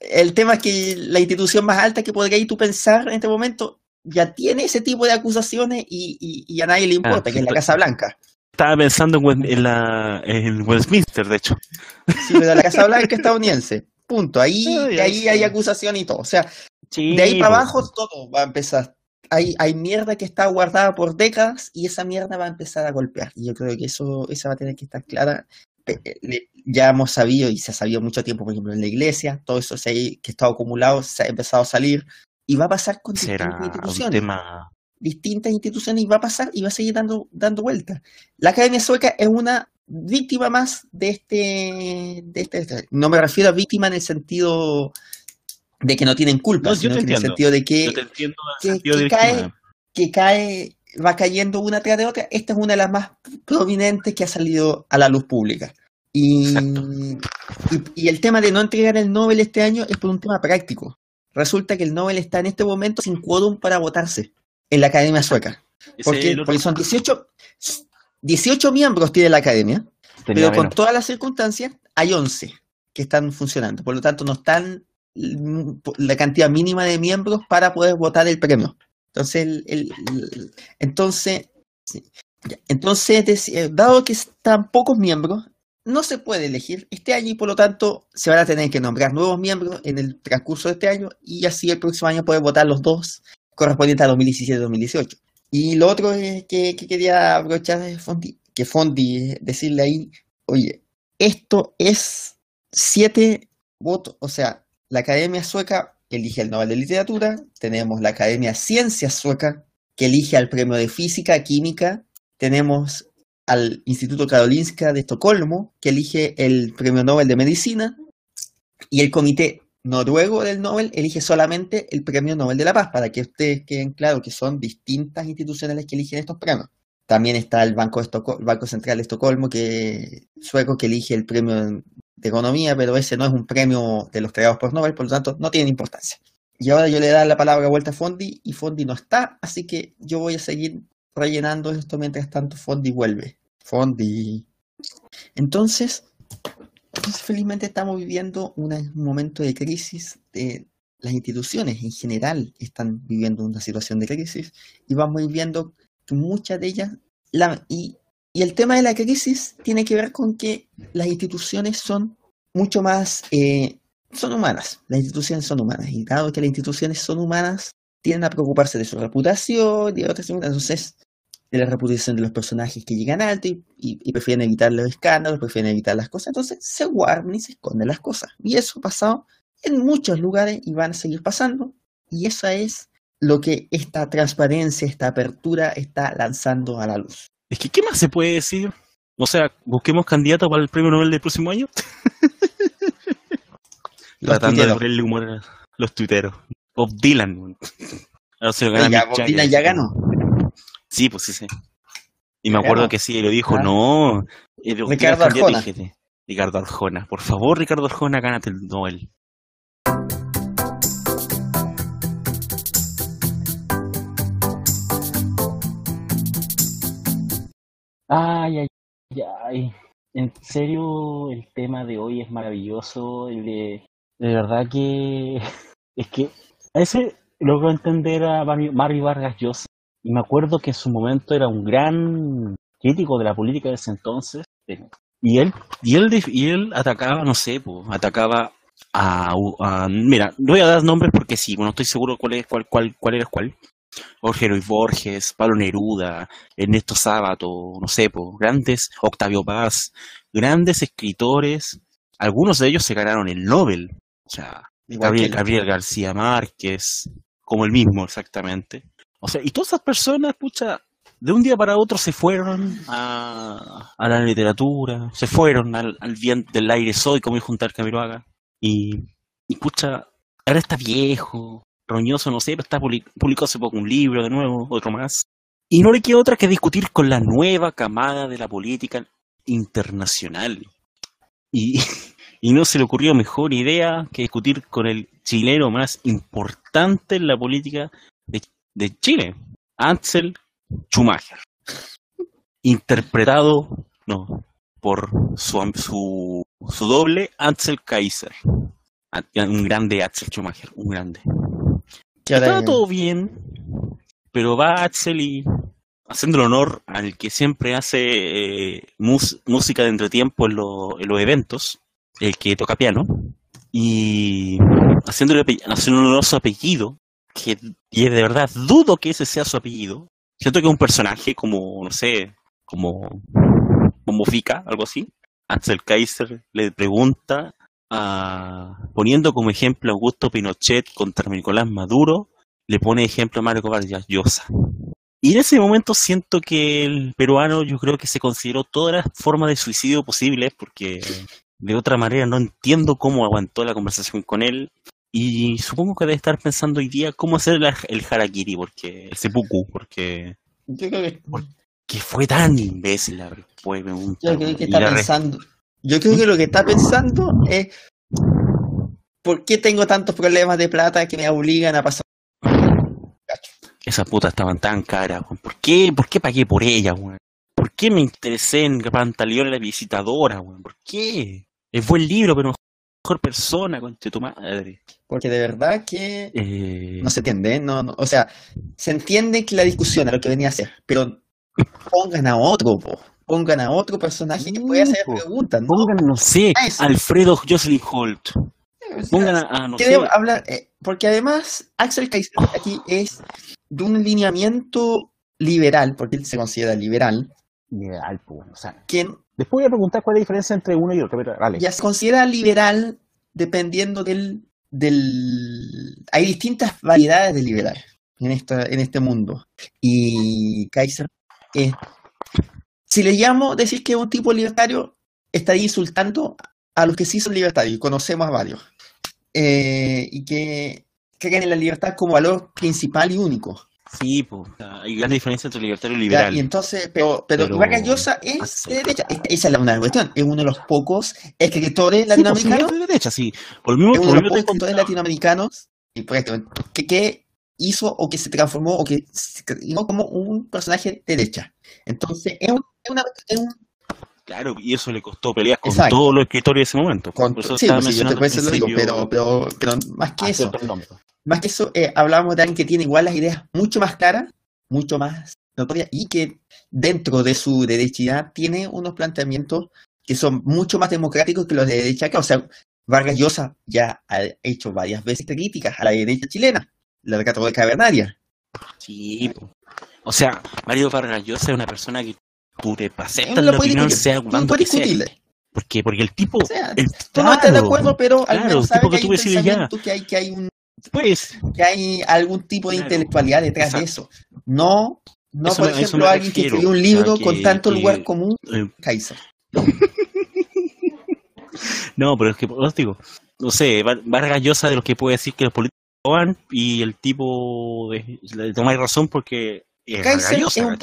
el, tema es que la institución más alta que podrías tú pensar en este momento ya tiene ese tipo de acusaciones y, a nadie le importa, ah, que es la Casa Blanca. Estaba pensando en, la, en Westminster, de hecho. Sí, pero la Casa Blanca <laughs> estadounidense. Punto. Ahí, ahí hay acusación y todo. O sea, de ahí para abajo todo va a empezar. Hay, hay mierda que está guardada por décadas y esa mierda va a empezar a golpear. Y yo creo que eso, esa va a tener que estar clara eh, ya hemos sabido y se ha sabido mucho tiempo, por ejemplo, en la iglesia, todo eso que está acumulado se ha empezado a salir y va a pasar con distintas instituciones. Distintas instituciones y va a pasar y va a seguir dando, dando vueltas. La Academia Sueca es una víctima más de este, de este, No me refiero a víctima en el sentido de que no tienen culpa, sino en el sentido de que, que, cae, que cae va cayendo una tras de otra. Esta es una de las más prominentes que ha salido a la luz pública. Y, y, y el tema de no entregar el Nobel este año es por un tema práctico. Resulta que el Nobel está en este momento sin quórum para votarse en la Academia Sueca. Porque son 18, 18 miembros tiene la Academia, Tenía pero con todas las circunstancias hay 11 que están funcionando. Por lo tanto, no están mm, la cantidad mínima de miembros para poder votar el premio. Entonces, el, el- el- entonces, sí. Entonces eh, dado que están pocos miembros, no se puede elegir este año y por lo tanto se van a tener que nombrar nuevos miembros en el transcurso de este año y así el próximo año poder votar los dos correspondientes a 2017-2018. Y lo otro que, que quería aprovechar de Fondi, que Fondi decirle ahí, oye, esto es siete votos, o sea, la Academia Sueca elige el Nobel de Literatura, tenemos la Academia Ciencias Sueca que elige al Premio de Física, Química, tenemos al Instituto Karolinska de Estocolmo que elige el Premio Nobel de Medicina y el Comité Noruego del Nobel elige solamente el Premio Nobel de la Paz, para que ustedes queden claros que son distintas instituciones las que eligen estos premios. También está el Banco, Central de Estocolmo, que, sueco, que elige el premio de Economía, pero ese no es un premio de los creados por Nobel, por lo tanto no tiene importancia. Y ahora yo le doy la palabra vuelta a Fondi, y Fondi no está, así que yo voy a seguir rellenando esto mientras tanto Fondi vuelve. Fondi. Entonces, entonces, felizmente estamos viviendo un momento de crisis. De, las instituciones en general están viviendo una situación de crisis y vamos a ir viendo que muchas de ellas... La, y, el tema de la crisis tiene que ver con que las instituciones son mucho más... eh, son humanas. Las instituciones son humanas. Y dado que las instituciones son humanas, tienden a preocuparse de su reputación y de otras entonces de la reputación de los personajes que llegan alto y, y- y prefieren evitar los escándalos, prefieren evitar las cosas, entonces se guardan y se esconden las cosas. Y eso ha pasado en muchos lugares y van a seguir pasando. Y eso es lo que esta transparencia, esta apertura está lanzando a la luz. Es que, ¿qué más se puede decir? O sea, busquemos candidato para el premio Nobel del próximo año. <laughs> Tratando de tuiteros. ponerle humor a los tuiteros. Bob Dylan. <laughs> Oiga, Bob. Dylan ya ganó. Sí, pues sí, sí. Y me acuerdo que sí, lo dijo, no. Ricardo Arjona. Ricardo. Por favor, Ricardo Arjona, gánate el Nobel. Ay, ay, ay. En serio, el tema de hoy es maravilloso. De, de verdad que <laughs> es que a ese logro entender a Mario, Mario Vargas Llosa. Y me acuerdo que en su momento era un gran crítico de la política de ese entonces. Y él, y él, y él atacaba, no sé, po, atacaba a, a- Mira, no voy a dar nombres porque sí, bueno, estoy seguro cuál es cuál, cuál, cuál era cuál. Jorge Luis Borges, Pablo Neruda, Ernesto Sábato, no sé, po, grandes, Octavio Paz, grandes escritores, algunos de ellos se ganaron el Nobel. O sea, Gabriel García Márquez, como el mismo exactamente. O sea, y todas esas personas, pucha, de un día para otro se fueron a, a la literatura, se fueron al, al viento del aire soy, como dijo un tal Camiroaga. Y, y pucha, ahora está viejo, roñoso, no sé, pero está public- publicó hace poco un libro de nuevo, otro más. Y no le queda otra que discutir con la nueva camada de la política internacional. Y, <laughs> y no se le ocurrió mejor idea que discutir con el chileno más importante en la política de, de Chile, Ansel Schumacher. Interpretado, no, por su, su, su doble, Ansel Kaiser. Ah, Un grande Axel Schumacher, un grande. Estaba todo bien, pero va Axel y haciendo el honor al que siempre hace eh, mus- música de entretiempo en, lo- en los eventos, el que toca piano, y haciéndole haciendo un honor a su apellido, que y de verdad dudo que ese sea su apellido. Siento que es un personaje como, no sé, como, como Fica, algo así. Axel Kaiser le pregunta a- poniendo como ejemplo a Augusto Pinochet contra Nicolás Maduro, le pone ejemplo a Mario Vargas Llosa. Y en ese momento siento que el peruano yo creo que se consideró todas las formas de suicidio posibles porque de otra manera no entiendo cómo aguantó la conversación con él y supongo que debe estar pensando hoy día cómo hacer la- el harakiri, porque el seppuku, porque Yo creo que, Que fue tan imbécil la pregunta, yo creo que está pensando. Yo creo que lo que está pensando es ¿por qué tengo tantos problemas de plata que me obligan a pasar? Esas putas estaban tan caras, weón. ¿Por qué? ¿Por qué pagué por ellas, weón? ¿Por qué me interesé en Pantaleón la visitadora, weón? ¿Por qué? Es buen libro, pero mejor persona, conche tu madre. Porque de verdad que Eh, no se entiende, ¿eh? no, no, o sea, se entiende que la discusión a lo que venía a hacer, pero pongan a otro, po. pongan a otro personaje que pueda hacer preguntas, ¿no? Pongan, no sé. Alfredo Jocelyn Holt. O sea, Pongan a, a, no sé, hablar, eh, porque además Axel Kaiser aquí es de un lineamiento liberal, porque él se considera liberal, Ideal, pues, o sea, quien después voy a preguntar cuál es la diferencia entre uno y otro, pero ya se considera liberal dependiendo del, del... Hay distintas variedades de liberales en, esta, en este mundo. Y Kaiser es... Si le llamo decir que un tipo libertario, estaría insultando a los que sí son libertarios, y conocemos a varios. Eh, y que creen en la libertad como valor principal y único. Sí, pues, hay gran diferencia entre libertario y Ya, liberal. y entonces, pero, pero, Pero- Vargas Llosa es Axel. de derecha. Esa es la una cuestión. Es uno de los pocos escritores Sí, pues, sí, latinoamericanos es de derecha, sí. Por lo mismo, es por uno lo de los pocos escritores latinoamericanos y por esto, que, que hizo o que se transformó o que se creó como un personaje de derecha. Entonces, es, un- es una, es un- Claro, y eso le costó peleas con Exacto. todos los escritores de ese momento. con- Por eso sí, estaba pues sí, yo te- eso al lo digo, pero, pero, pero más que eso, el nombre. más que eso, eh, hablamos de alguien que tiene igual las ideas mucho más claras, mucho más notorias y que dentro de su derechidad tiene unos planteamientos que son mucho más democráticos que los de derecha acá. O sea, Vargas Llosa ya ha hecho varias veces críticas a la derecha chilena, la católica cavernaria. Sí, o sea, Mario Vargas Llosa es una persona que tú te aceptas la opinión, sea cuando que sea. discutirle. ¿Por qué? Porque el tipo, O sea, el, tú no estás de claro, acuerdo, pero al claro, menos sabes que que hay un ya. que hay, que hay un pues, que hay algún tipo de Claro, intelectualidad detrás de exacto. eso. No, no Eso por me- ejemplo, alguien que escribió un o libro sea, con tanto lugar común, eh, Kaiser. <laughs> no, pero es que, os digo, no sé, Var- Vargas Llosa de los que puede decir que los políticos roban y el tipo de, le tomáis razón porque Kaiser es un,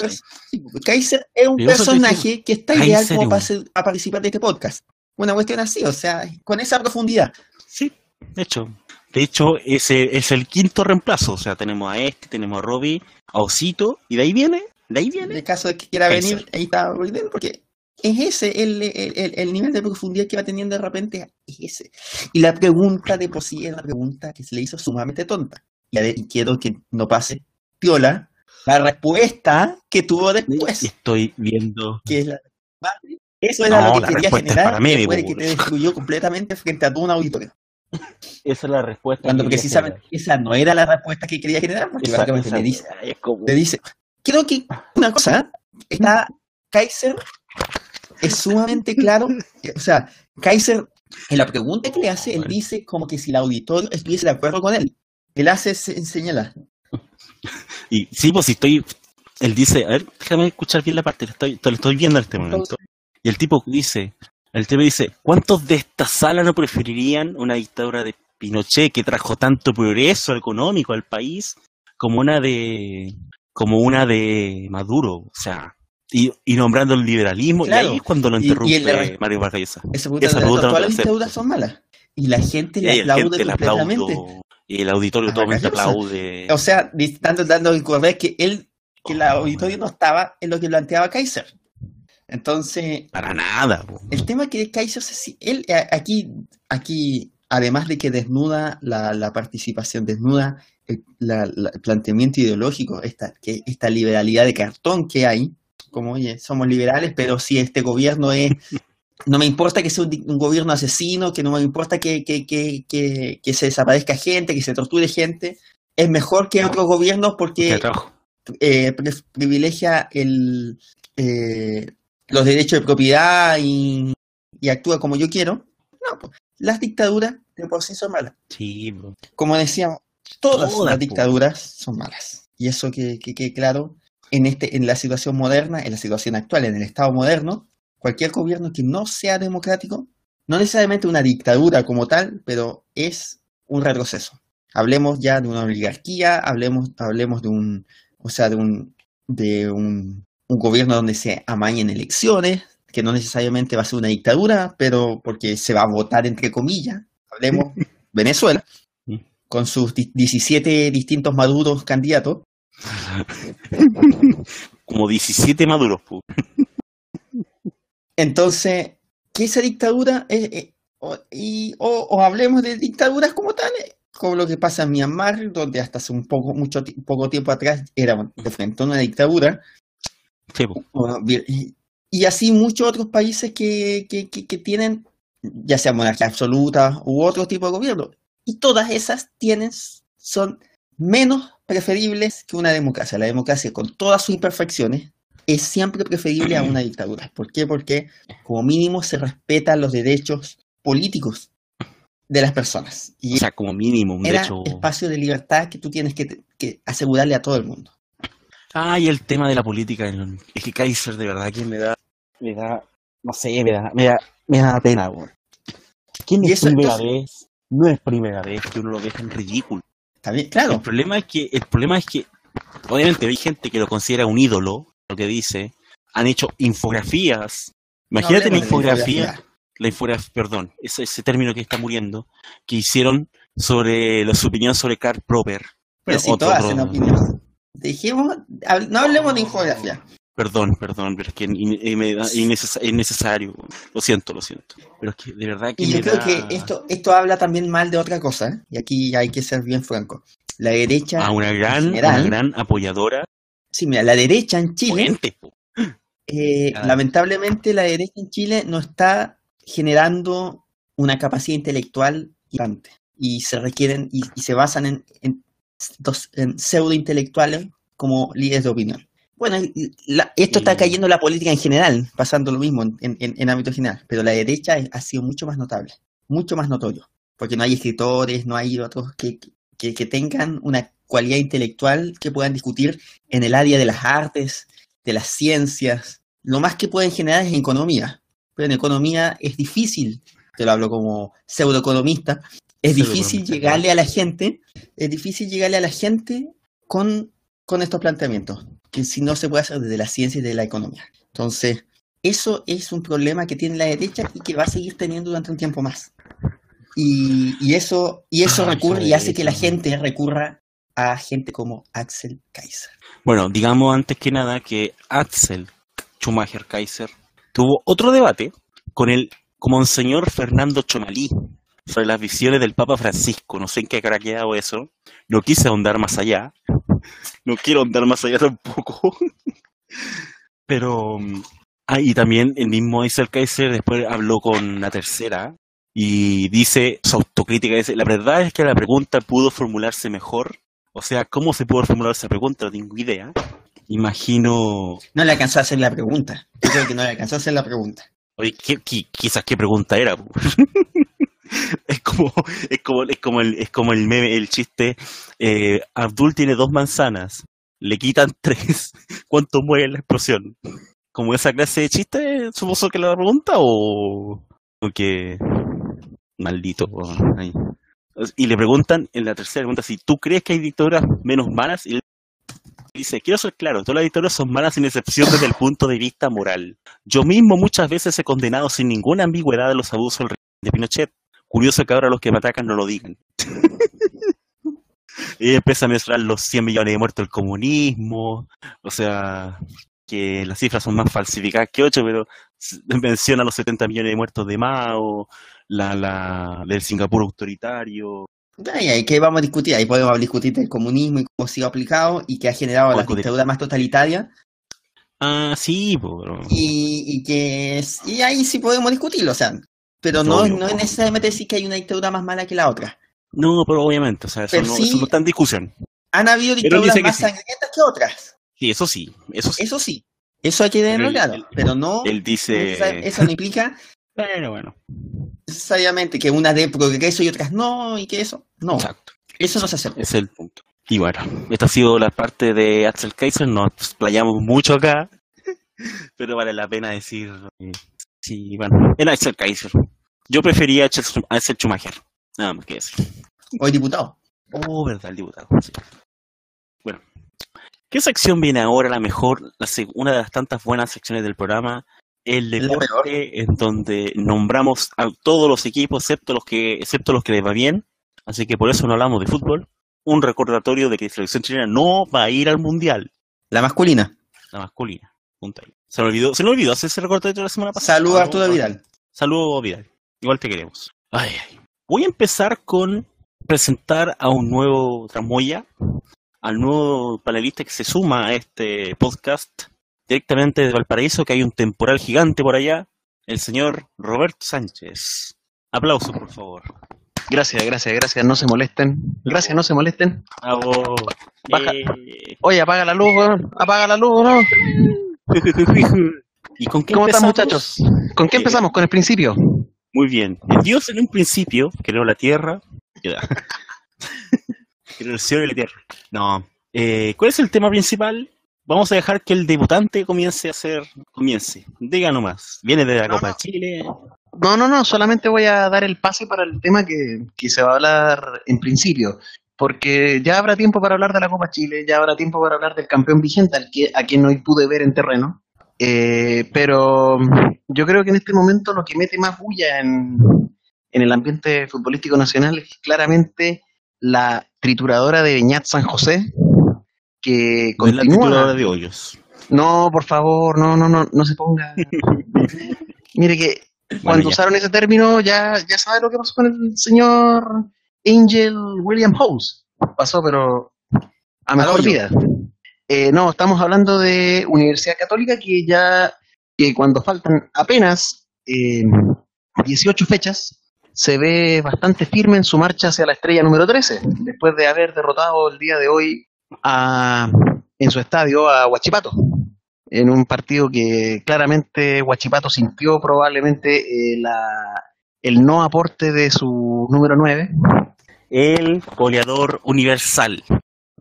Kaiser es un personaje que está ideal Kaiser como para, ser- participar de este podcast. Una cuestión así, o sea, con esa profundidad. Sí, de hecho. De hecho, ese es el quinto reemplazo. O sea, tenemos a este, tenemos a Robbie, a Osito, y de ahí viene, de ahí En viene. el caso de que quiera Kaiser. venir, ahí está porque es ese el, el- el- el nivel de profundidad que va teniendo de repente, es ese. Y la pregunta de por sí es una pregunta que se le hizo sumamente tonta. Y, a ver, y quiero que no pase piola la respuesta que tuvo después, estoy viendo. que es la Eso era No, lo que quería generar para meme, después de que te destruyó completamente frente a todo un auditorio. Esa es la respuesta. Cuando que precisamente esa no era la respuesta que quería generar, porque básicamente esa- le dice, Es como- te dice, creo que una cosa, está Kaiser es sumamente claro, o sea, Kaiser en la pregunta que le hace, él dice como que si el auditorio estuviese de acuerdo con él. Él hace se- señalar. Y sí, pues si estoy. Él dice, a ver, déjame escuchar bien la parte, lo estoy, lo estoy viendo en este momento. Y el tipo dice, el tipo dice, ¿cuántos de esta sala no preferirían una dictadura de Pinochet que trajo tanto progreso económico al país como una de como una de Maduro? O sea, y, y nombrando el liberalismo, Claro. y ahí es cuando lo Y- y interrumpe Mario Vargas Llosa. Esa todas las dictaduras son malas. Y la gente le aplaude completamente. Y el auditorio A totalmente Vargas Llosa. aplaude. O sea, dando, dando a recordar que él, que el auditorio no estaba en lo que planteaba Kaiser. Entonces, Para nada. po. El tema que Kaiser, él eh, aquí, aquí, además de que desnuda la, la participación, desnuda el, la- la- el planteamiento ideológico, esta, que, esta liberalidad de cartón que hay, como oye, somos liberales, pero si este gobierno es, <laughs> no me importa que sea un, un gobierno asesino, que no me importa que, que, que, que, que se desaparezca gente, que se torture gente, es mejor que otros gobiernos porque Que eh, pri- privilegia el, eh, los derechos de propiedad y, y actúa como yo quiero. No, pues, las dictaduras de por sí son malas. Sí. Como decíamos, todas, Todas, las dictaduras son malas. Y eso que que quede claro en, este, en la situación moderna, en la situación actual, en el Estado moderno, cualquier gobierno que no sea democrático, no necesariamente una dictadura como tal, pero es un retroceso. Hablemos ya de una oligarquía, hablemos, hablemos de un, o sea, de un de un, un gobierno donde se amañen elecciones, que no necesariamente va a ser una dictadura, pero porque se va a votar entre comillas. Hablemos <laughs> Venezuela, con sus di- 17 distintos maduros candidatos. <laughs> Como 17 maduros, pu. Entonces, que esa dictadura, eh, eh, o, y, o, o hablemos de dictaduras como tales, como lo que pasa en Myanmar, donde hasta hace un poco, mucho, poco tiempo atrás era de frente a una dictadura, Sí, pu. o vi- y, y así muchos otros países que, que, que, que tienen, ya sea monarquía absoluta u otro tipo de gobierno. Y todas esas tienen, son menos preferibles que una democracia. La democracia, con todas sus imperfecciones, es siempre preferible a una <clears throat> dictadura. ¿Por qué? Porque como mínimo se respetan los derechos políticos de las personas. Y O sea, como mínimo, un era derecho. espacio de libertad que tú tienes que, que asegurarle a todo el mundo. Ah, y el tema de la política. Es que Kaiser, de verdad, que me da. Me da, no sé, me da, me da, me da pena, weón. ¿Quién es primera entonces- vez? No es primera vez. Que uno lo deja en ridículo. ¿Está bien? El Claro. problema es que, el problema es que, obviamente, hay gente que lo considera un ídolo, lo que dice. Han hecho infografías. Imagínate No la infografía. la infografía, perdón, ese, ese término que está muriendo, que hicieron sobre la, su opinión sobre Karl Popper. Pero si otro- todas hacen opinión. Dejemos, hab- no hablemos de infografía. Perdón, perdón, pero es que es necesario. Lo siento, lo siento. Pero es que de verdad que Y yo creo da- que esto, esto habla también mal de otra cosa, ¿eh? y aquí hay que ser bien franco. La derecha, a una gran, general- una gran apoyadora. Sí, mira, la derecha en Chile, eh, lamentablemente la derecha en Chile no está generando una capacidad intelectual gigante y se requieren y, y se basan en, en, dos- en pseudo intelectuales como líderes de opinión. Bueno, la- esto está cayendo en la política en general, pasando lo mismo en, en, en ámbito general, pero la derecha ha sido mucho más notable, mucho más notorio, porque no hay escritores, no hay otros que, que, que tengan una cualidad intelectual que puedan discutir en el área de las artes, de las ciencias. Lo más que pueden generar es economía, pero en economía es difícil, te lo hablo como pseudoeconomista, es difícil llegarle a la gente, es difícil llegarle a la gente con, con estos planteamientos, que si no se puede hacer desde la ciencia y de la economía. Entonces, eso es un problema que tiene la derecha y que va a seguir teniendo durante un tiempo más. Y, y eso, y eso Ay, recurre y hace que la gente recurra a gente como Axel Kaiser. Bueno, digamos antes que nada que Axel Schumacher Kaiser tuvo otro debate con el Monseñor Fernando Chomalí sobre las visiones del Papa Francisco. No sé en qué habrá quedado eso. No quise ahondar más allá. No quiero ahondar más allá tampoco. <laughs> Pero. mm, Ah, también el mismo Axel Kaiser después habló con la tercera y dice, su autocrítica dice, la verdad es que la pregunta pudo formularse mejor. O sea, ¿cómo se pudo formular esa pregunta? No tengo idea. Imagino. No le alcanzó a hacer la pregunta. Yo creo que no le alcanzó a hacer la pregunta. Oye, ¿qué, qué- quizás qué pregunta era. <laughs> es como, es como, es como el, es como el meme, el chiste. eh, Abdul tiene dos manzanas, le quitan <laughs> tres. ¿Cuánto muere en la explosión? Como esa clase de chiste, supuso que la pregunta o, o que maldito. ahí. Y le preguntan en la tercera pregunta si tú crees que hay dictaduras menos malas y él dice, quiero ser claro, todas las dictaduras son malas sin excepción desde el punto de vista moral. Yo mismo muchas veces he condenado sin ninguna ambigüedad los abusos de Pinochet. Curioso que ahora los que me atacan no lo digan. <laughs> y empieza a mencionar los 100 millones de muertos del comunismo, o sea, que las cifras son más falsificadas que 8, pero menciona los 70 millones de muertos de Mao, la, la del Singapur autoritario. Ay, ay, ¿Qué vamos a discutir? Ahí podemos discutir del comunismo y cómo ha sido aplicado y que ha generado las dictaduras más totalitarias. Ah, sí, pero- Y, y que es- y ahí sí podemos discutirlo, o sea, pero no, Obvio. no es necesariamente decir que hay una dictadura más mala que la otra. No, pero obviamente, o sea, eso, no, sí- eso no está en discusión. Han habido dictaduras que más sí. sangrientas que otras. Sí, eso sí, eso sí. Eso sí. Eso hay que tenerlo claro. pero no, Él dice... eso no implica Pero bueno, necesariamente que unas de progreso y otras no, y que eso. No, exacto. eso no se hace. Es el punto. Y bueno, esta ha sido la parte de Axel Kaiser. Nos explayamos mucho acá, <laughs> pero vale la pena decir. eh, Sí, bueno, era Axel Kaiser. Yo prefería a Axel Schumacher. Nada más que decir. Hoy diputado. Oh, verdad, el diputado. sí. Bueno, ¿Qué sección viene ahora? La mejor, la una de las tantas buenas secciones del programa, el deporte, en donde nombramos a todos los equipos, excepto los que, excepto los que les va bien. Así que por eso no hablamos de fútbol. Un recordatorio de que la selección chilena no va a ir al mundial, La masculina. la masculina. Punto ahí. Se me olvidó, se me olvidó hacer ese recordatorio la semana pasada. Saludos a Arturo Vidal. Saludos, Vidal. Igual te queremos. Ay, ay. Voy a empezar con presentar a un nuevo Tramoya, al nuevo panelista que se suma a este podcast directamente de Valparaíso, que hay un temporal gigante por allá, el señor Roberto Sánchez. Aplausos, por favor. Gracias, gracias, gracias. No se molesten. Gracias, no se molesten. Bravo. Baja. Eh, Oye, apaga la luz, weón. Apaga la luz, ¿no? <laughs> ¿Y con qué ¿Cómo están, empezamos? muchachos? ¿Con qué Eh, empezamos? Con el principio. Muy bien. Dios en un principio creó la tierra. <laughs> Creó el cielo y la tierra. No. Eh, ¿Cuál es el tema principal? Vamos a dejar que el debutante comience a hacer. Comience. Diga nomás. Viene de la No, Copa no. Chile. No, no, no. Solamente voy a dar el pase para el tema que, que se va a hablar en principio. Porque ya habrá tiempo para hablar de la Copa Chile, ya habrá tiempo para hablar del campeón vigente, al que, a quien hoy pude ver en terreno. Eh, pero yo creo que en este momento lo que mete más bulla en, en el ambiente futbolístico nacional es claramente la trituradora de Beñat San José, que continúa. tituladora de hoyos. No, por favor, no, no, no, no se ponga. <laughs> Mire que cuando ya. usaron ese término ya, ya sabe lo que pasó con el señor Angel William House. Pasó, pero a mejor vida. Eh, no, estamos hablando de Universidad Católica que ya, que cuando faltan apenas eh, 18 fechas, se ve bastante firme en su marcha hacia la estrella número 13, después de haber derrotado el día de hoy a, en su estadio a Huachipato, en un partido que claramente Huachipato sintió probablemente eh, la, el no aporte de su número 9. El goleador universal.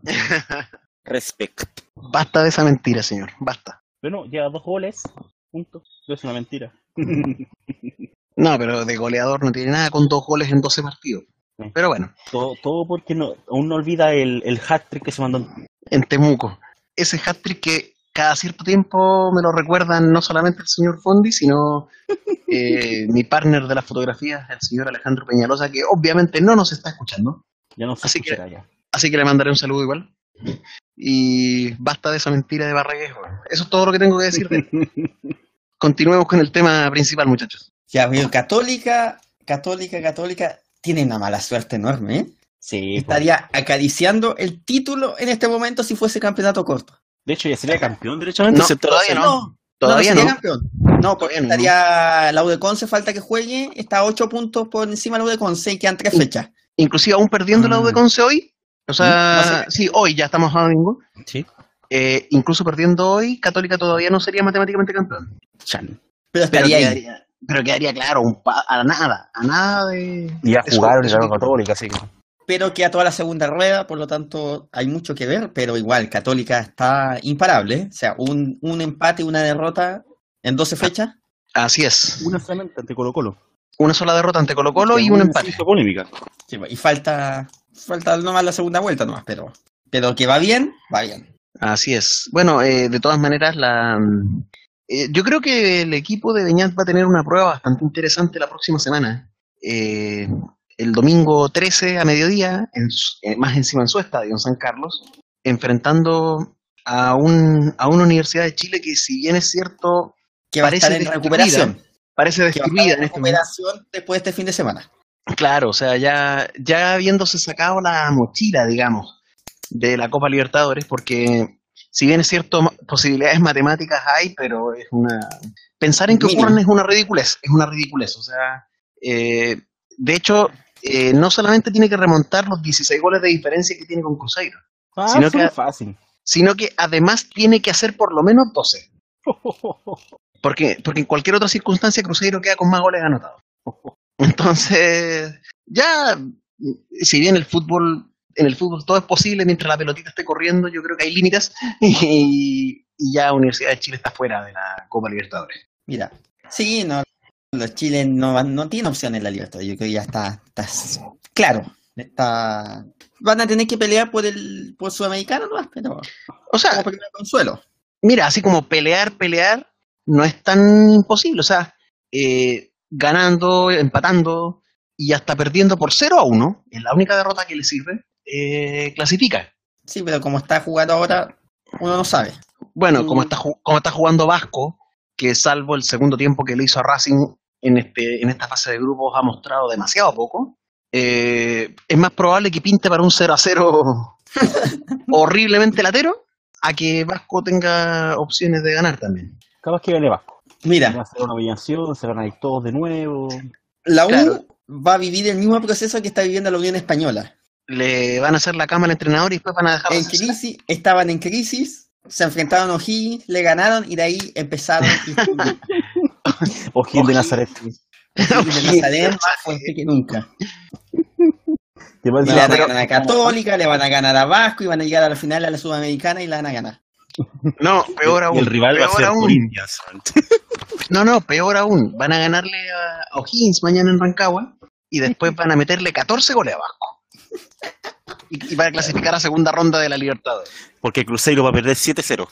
<laughs> Respect. Basta de esa mentira, señor, basta. Bueno, lleva dos goles. Punto. Es una mentira. <laughs> No, pero de goleador no tiene nada con dos goles en 12 partidos. Pero bueno, todo, todo porque no, aún no olvida el, el hat-trick que se mandó. en Temuco. Ese hat-trick que cada cierto tiempo me lo recuerdan no solamente el señor Fondi, sino eh, <laughs> mi partner de las fotografías, el señor Alejandro Peñalosa, que obviamente no nos está escuchando. Ya no se Así que- ya. Así que le mandaré un saludo igual. Y basta de esa mentira de Barregués. weón. Eso es todo lo que tengo que decir. de él. <laughs> Continuemos con el tema principal, muchachos. Ya, pero Católica, Católica, Católica, tiene una mala suerte enorme, ¿eh? Sí, pues. Estaría acariciando el título en este momento si fuese campeonato corto. De hecho, ya sería campeón derechamente. No, la todavía serie. no. Todavía sería no. campeón. No, porque Todavía no. estaría la UDECONCE, falta que juegue, está a 8 puntos por encima de la UDECONCE y quedan tres Sí. fechas. Inclusive aún perdiendo la Ah. UDECONCE hoy. O sea, No sé. sí, hoy ya estamos a domingo. Sí. Eh, incluso perdiendo hoy, Católica todavía no sería matemáticamente campeón. Chan. Pero Pero estaría ahí. quedaría, pero quedaría claro, un pa- a nada, a nada de. Ya de su- jugaron en su la. Católica, así que. Pero queda toda la segunda rueda, por lo tanto hay mucho que ver, pero igual, Católica está imparable. ¿eh? O sea, un, un empate, una derrota en 12 fechas. Así es. Una solamente ante Colo Colo. Una sola derrota ante Colo Colo y un empate. polémica. Sí, Y falta, falta nomás la segunda vuelta nomás, pero, pero que va bien, va bien. Así es. Bueno, eh, de todas maneras, la, eh, yo creo que el equipo de Beñat va a tener una prueba bastante interesante la próxima semana. Eh, el domingo 13 a mediodía, en eh, más encima en su estadio, en San Carlos, enfrentando a, un, a una Universidad de Chile que, si bien es cierto, Que va Parece a estar en recuperación. parece destruida en en este momento. recuperación después de este fin de semana. Claro, o sea, ya, ya habiéndose sacado la mochila, digamos, de la Copa Libertadores, porque si bien es cierto, posibilidades matemáticas hay, pero es una... Pensar en que ocurran es una ridiculez, es una ridiculez, o sea, eh, de hecho, eh, no solamente tiene que remontar los 16 goles de diferencia que tiene con Cruzeiro, Ah, Sino que- fácil. sino que además tiene que hacer por lo menos 12, <laughs> porque, porque en cualquier otra circunstancia Cruzeiro queda con más goles anotados. <laughs> Entonces, ya, si bien el fútbol, en el fútbol todo es posible mientras la pelotita esté corriendo, yo creo que hay límites <laughs> y, y ya Universidad de Chile está fuera de la Copa Libertadores. Mira, sí, no, los Chile no, no tienen opción en la libertad. Yo creo que ya está, está claro. Está... Van a tener que pelear por el por Sudamericano, ¿no? Pero O sea, como consuelo. mira, así como pelear, pelear, no es tan imposible. O sea, eh, ganando, empatando y hasta perdiendo por 0 a 1, es la única derrota que le sirve, eh, clasifica. Sí, pero como está jugando ahora, uno no sabe. Bueno, como Mm. está, como está jugando Vasco, que salvo el segundo tiempo que le hizo a Racing en, este, en esta fase de grupos ha mostrado demasiado poco, eh, es más probable que pinte para un 0 a 0 <laughs> horriblemente latero a que Vasco tenga opciones de ganar también. Capaz que gane Vasco. Va Mira, a ser una humillación, se van a ir todos de nuevo. la U Claro. va a vivir el mismo proceso que está viviendo la Unión Española. Le van a hacer la cama al entrenador y después van a dejar En crisis, estaban en crisis, se enfrentaron a O'Higgins, le ganaron y de ahí empezaron. y <laughs> O Gil de Nazaret. de Nazaret más fuerte que nunca. Le van a ganar a Católica, le van a ganar a Vasco y van a llegar a la final a la Sudamericana y la van a ganar. No, peor Y aún. el rival va a ser aún. Corinthians. No, no, peor aún. Van a ganarle a O'Higgins mañana en Rancagua y después <laughs> van a meterle 14 goles a Vasco. Y, y van a clasificar a segunda ronda de la Libertadores. Porque Cruzeiro va a perder 7-0.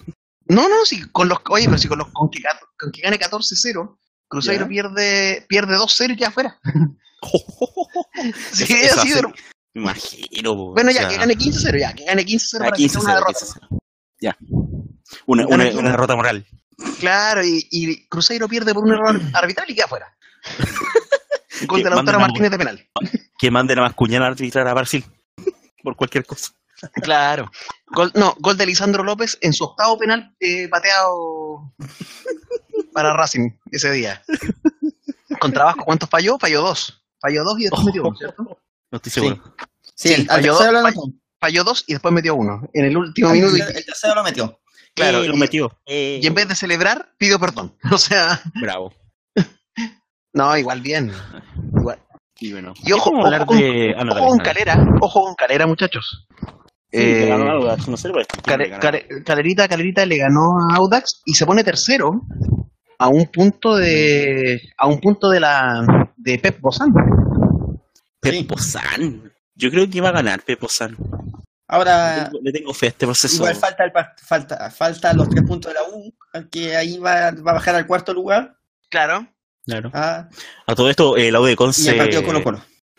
No, no, si con los, oye, pero si con los con que, con que gane 14-0, Cruzeiro Ya. pierde pierde 2-0 y ya afuera. <laughs> Sí, eso así Me imagino. bueno, o ya sea, que gane 15-0, ya, que gane 15-0 a para que sea 15-0, una derrota. 15-0. Ya. Una, una, una derrota moral. Claro, y, y Cruzeiro pierde por un error arbitral y queda afuera. <laughs> Gol Que de Lautaro manden a- Martínez de penal. Que manden a Mascuñana a arbitrar a Brasil. Por cualquier cosa. Claro. Gol, no, gol de Lisandro López en su octavo penal eh, pateado para Racing ese día. Contra Vasco, ¿cuántos falló? Falló dos. Falló dos y después metió uno, ¿cierto? No estoy seguro. Sí, Sí, el, al falló tercero dos, lo falló- dos y después metió uno. En el último El minuto. tercero- el tercero lo metió. Claro, Eh, lo metió. Eh, Y en vez de celebrar, pidió perdón. <laughs> O sea, Bravo. no, igual bien. Igual. Y bueno. Y ojo, a hablar ojo con- de. ah, no, Ojo con. Calera, ojo con Calera, muchachos. Sí, Eh, ganó Audax, no sé, Calerita, Calerita le ganó a Audax y se pone tercero a un punto de a un punto de la de Pep Bozán. Sí. Pepo San. Yo creo que va a ganar Pepo San. Le Ahora, tengo, le tengo fe a este proceso. igual falta, el, falta, falta los tres puntos de la U, que ahí va, va a bajar al cuarto lugar. Claro. Claro. ah, A todo esto, eh, de Conce. el Colo.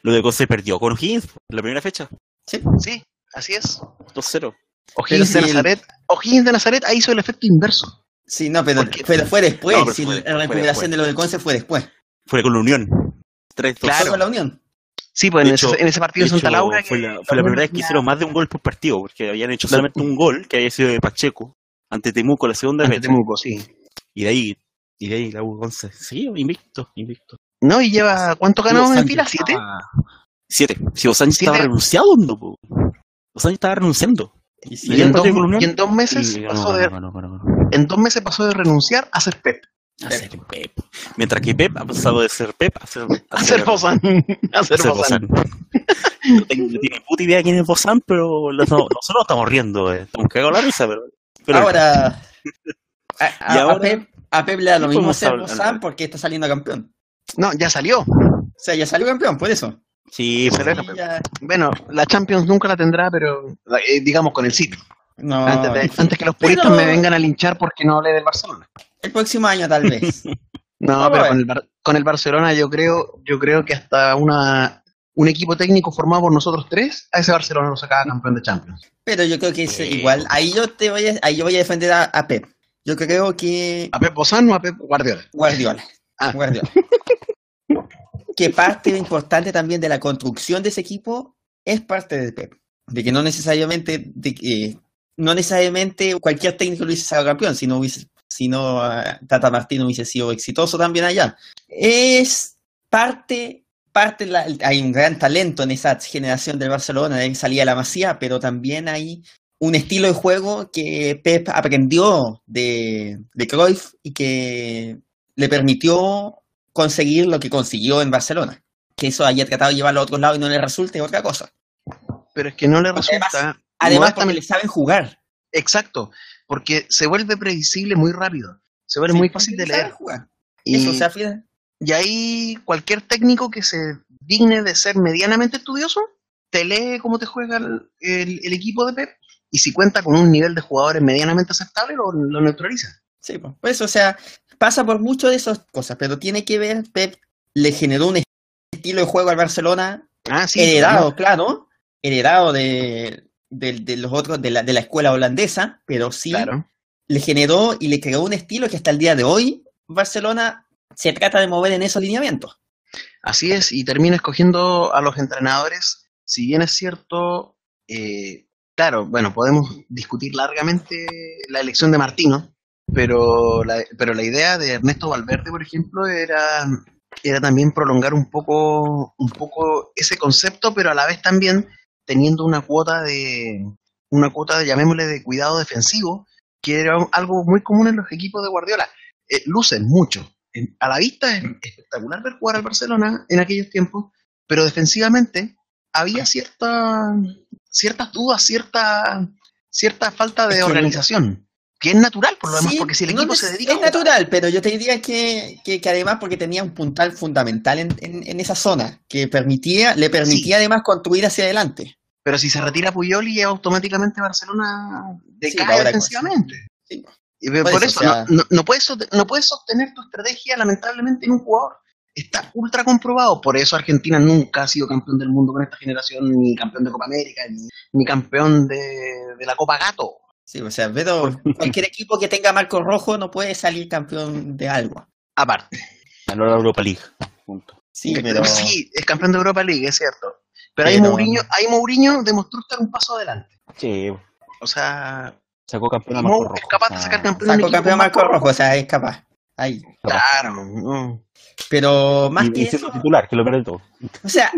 La U de Conce perdió con O'Higgins en la primera fecha. Sí. Sí, así es. 2-0. O'Higgins de Nazaret, O'Higgins de Nazaret ahí hizo el efecto inverso. Sí, no, pero, pero fue después. No, pero si fue- la recuperación de lo del Conce fue después. Fue con la Unión. 3-2. Claro. Con la Unión. Sí, pues De en, hecho- ese, en ese partido De de Santa hecho, Laura fue que la, fue la primera vez que hicieron más de un gol por partido, porque habían hecho solamente un gol, que había sido de Pacheco, ante Temuco la segunda ante fecha. Temuco, sí. Y de ahí, y de ahí la U 11. Sí, invicto, invicto. No, y lleva ¿cuánto ganamos en fila? ¿Siete? estaba- Siete. Si Osancho estaba Siete. renunciado, no, po. Osancho estaba renunciando. Y Y en, dos, y en dos meses Y pasó ganó, de, ganó, ganó, ganó, ganó. en dos meses pasó de renunciar a ser Pep. A ser Pep. Mientras que Pep ha pasado de ser Pep a ser, <laughs> A ser Bozán. A a ser Bozán. <laughs> No tengo no ni puta idea quién es Bozán, pero no- nosotros estamos riendo. eh. Estamos cagados la risa, pero. pero ahora, a, <laughs> a- Y a ahora- Pep, a Pep le da lo ¿Qué mismo ser? Bozán porque está saliendo campeón. No, ya salió. O sea, ya salió campeón, por eso. Sí, Se pero- ya- Bueno, la Champions nunca la tendrá, pero eh, digamos con el City. no, antes, de- antes que los puristas Pero- me vengan a linchar porque no hablé del Barcelona. el próximo año tal vez. <laughs> No, pero con el, Bar- con el Barcelona yo creo, yo creo que hasta una un equipo técnico formado por nosotros tres, a ese Barcelona lo sacaba campeón de Champions. Pero yo creo que es Sí. igual. Ahí yo te voy a, ahí yo voy a defender a, a Pep. Yo creo que ¿A Pep Bozán o a Pep Guardiola? Guardiola. Ah. Guardiola. <laughs> que parte importante también de la construcción de ese equipo es parte de Pep. De que no necesariamente, de que no necesariamente cualquier técnico lo hubiese sacado campeón, si no hubiese, si no ah, Tata Martino hubiese sido exitoso también allá. Es parte, parte la- hay un gran talento en esa generación del Barcelona, de ahí salía la Masía, pero también hay un estilo de juego que Pep aprendió de, de Cruyff y que le permitió conseguir lo que consiguió en Barcelona. Que eso haya tratado de llevarlo a otro lado y no le resulte otra cosa. Pero es que no le resulta. Además, modestamente- le saben jugar. Exacto, porque se vuelve previsible muy rápido. Se vuelve Sí, muy fácil de leer. jugar. Y, Eso, o sea, fíjate, y ahí cualquier técnico que se digne de ser medianamente estudioso te lee cómo te juega el, el- el equipo de Pep y si cuenta con un nivel de jugadores medianamente aceptable, lo, lo neutraliza. Sí, pues, o sea, pasa por mucho de esas cosas, pero tiene que ver, Pep le generó un estilo de juego al Barcelona Ah, sí. heredado, claro, heredado de, de, de los otros, de la, de la escuela holandesa, pero sí Claro. le generó y le creó un estilo que hasta el día de hoy Barcelona se trata de mover en esos lineamientos. Así es, y termina escogiendo a los entrenadores, si bien es cierto, eh, claro, bueno, podemos discutir largamente la elección de Martino, pero la, pero la idea de Ernesto Valverde, por ejemplo, era, era también prolongar un poco, un poco ese concepto, pero a la vez también teniendo una cuota de, una cuota, llamémosle, de cuidado defensivo, que era algo muy común en los equipos de Guardiola. Eh, lucen mucho, a la vista es espectacular ver jugar al Barcelona en aquellos tiempos, pero defensivamente había cierta, ciertas dudas, cierta, cierta falta de Es que- organización, que es natural por lo demás, Sí, porque si el no equipo es- se dedica Es natural, pero yo te diría que, que, que además porque tenía un puntal fundamental en, en, en esa zona, que permitía, le permitía además construir hacia adelante. pero si se retira Puyol y automáticamente Barcelona decae defensivamente. Sí. Por por, eso, eso, o sea- no, no, no puedes, no puedes sostener tu estrategia lamentablemente en un jugador. Está ultra comprobado. Por eso Argentina nunca ha sido campeón del mundo con esta generación, ni campeón de Copa América, ni, ni campeón de, de la Copa Gato. Sí, o sea, pero <laughs> cualquier equipo que tenga marco rojo no puede salir campeón de algo. Aparte. Ganó la Europa League. Punto. Sí, pero Sí, es campeón de Europa League, es cierto. Pero, ahí Pero- Mourinho, ahí Mourinho demostró estar un paso adelante. Sí, O sea, sacó campeón a Marco Rojo. es capaz de sacar campeón un sacó campeón con marco rojo, o sea, es capaz. Ahí. Claro. no. Pero más Y, que y eso, titular, que lo pierde todo. o sea,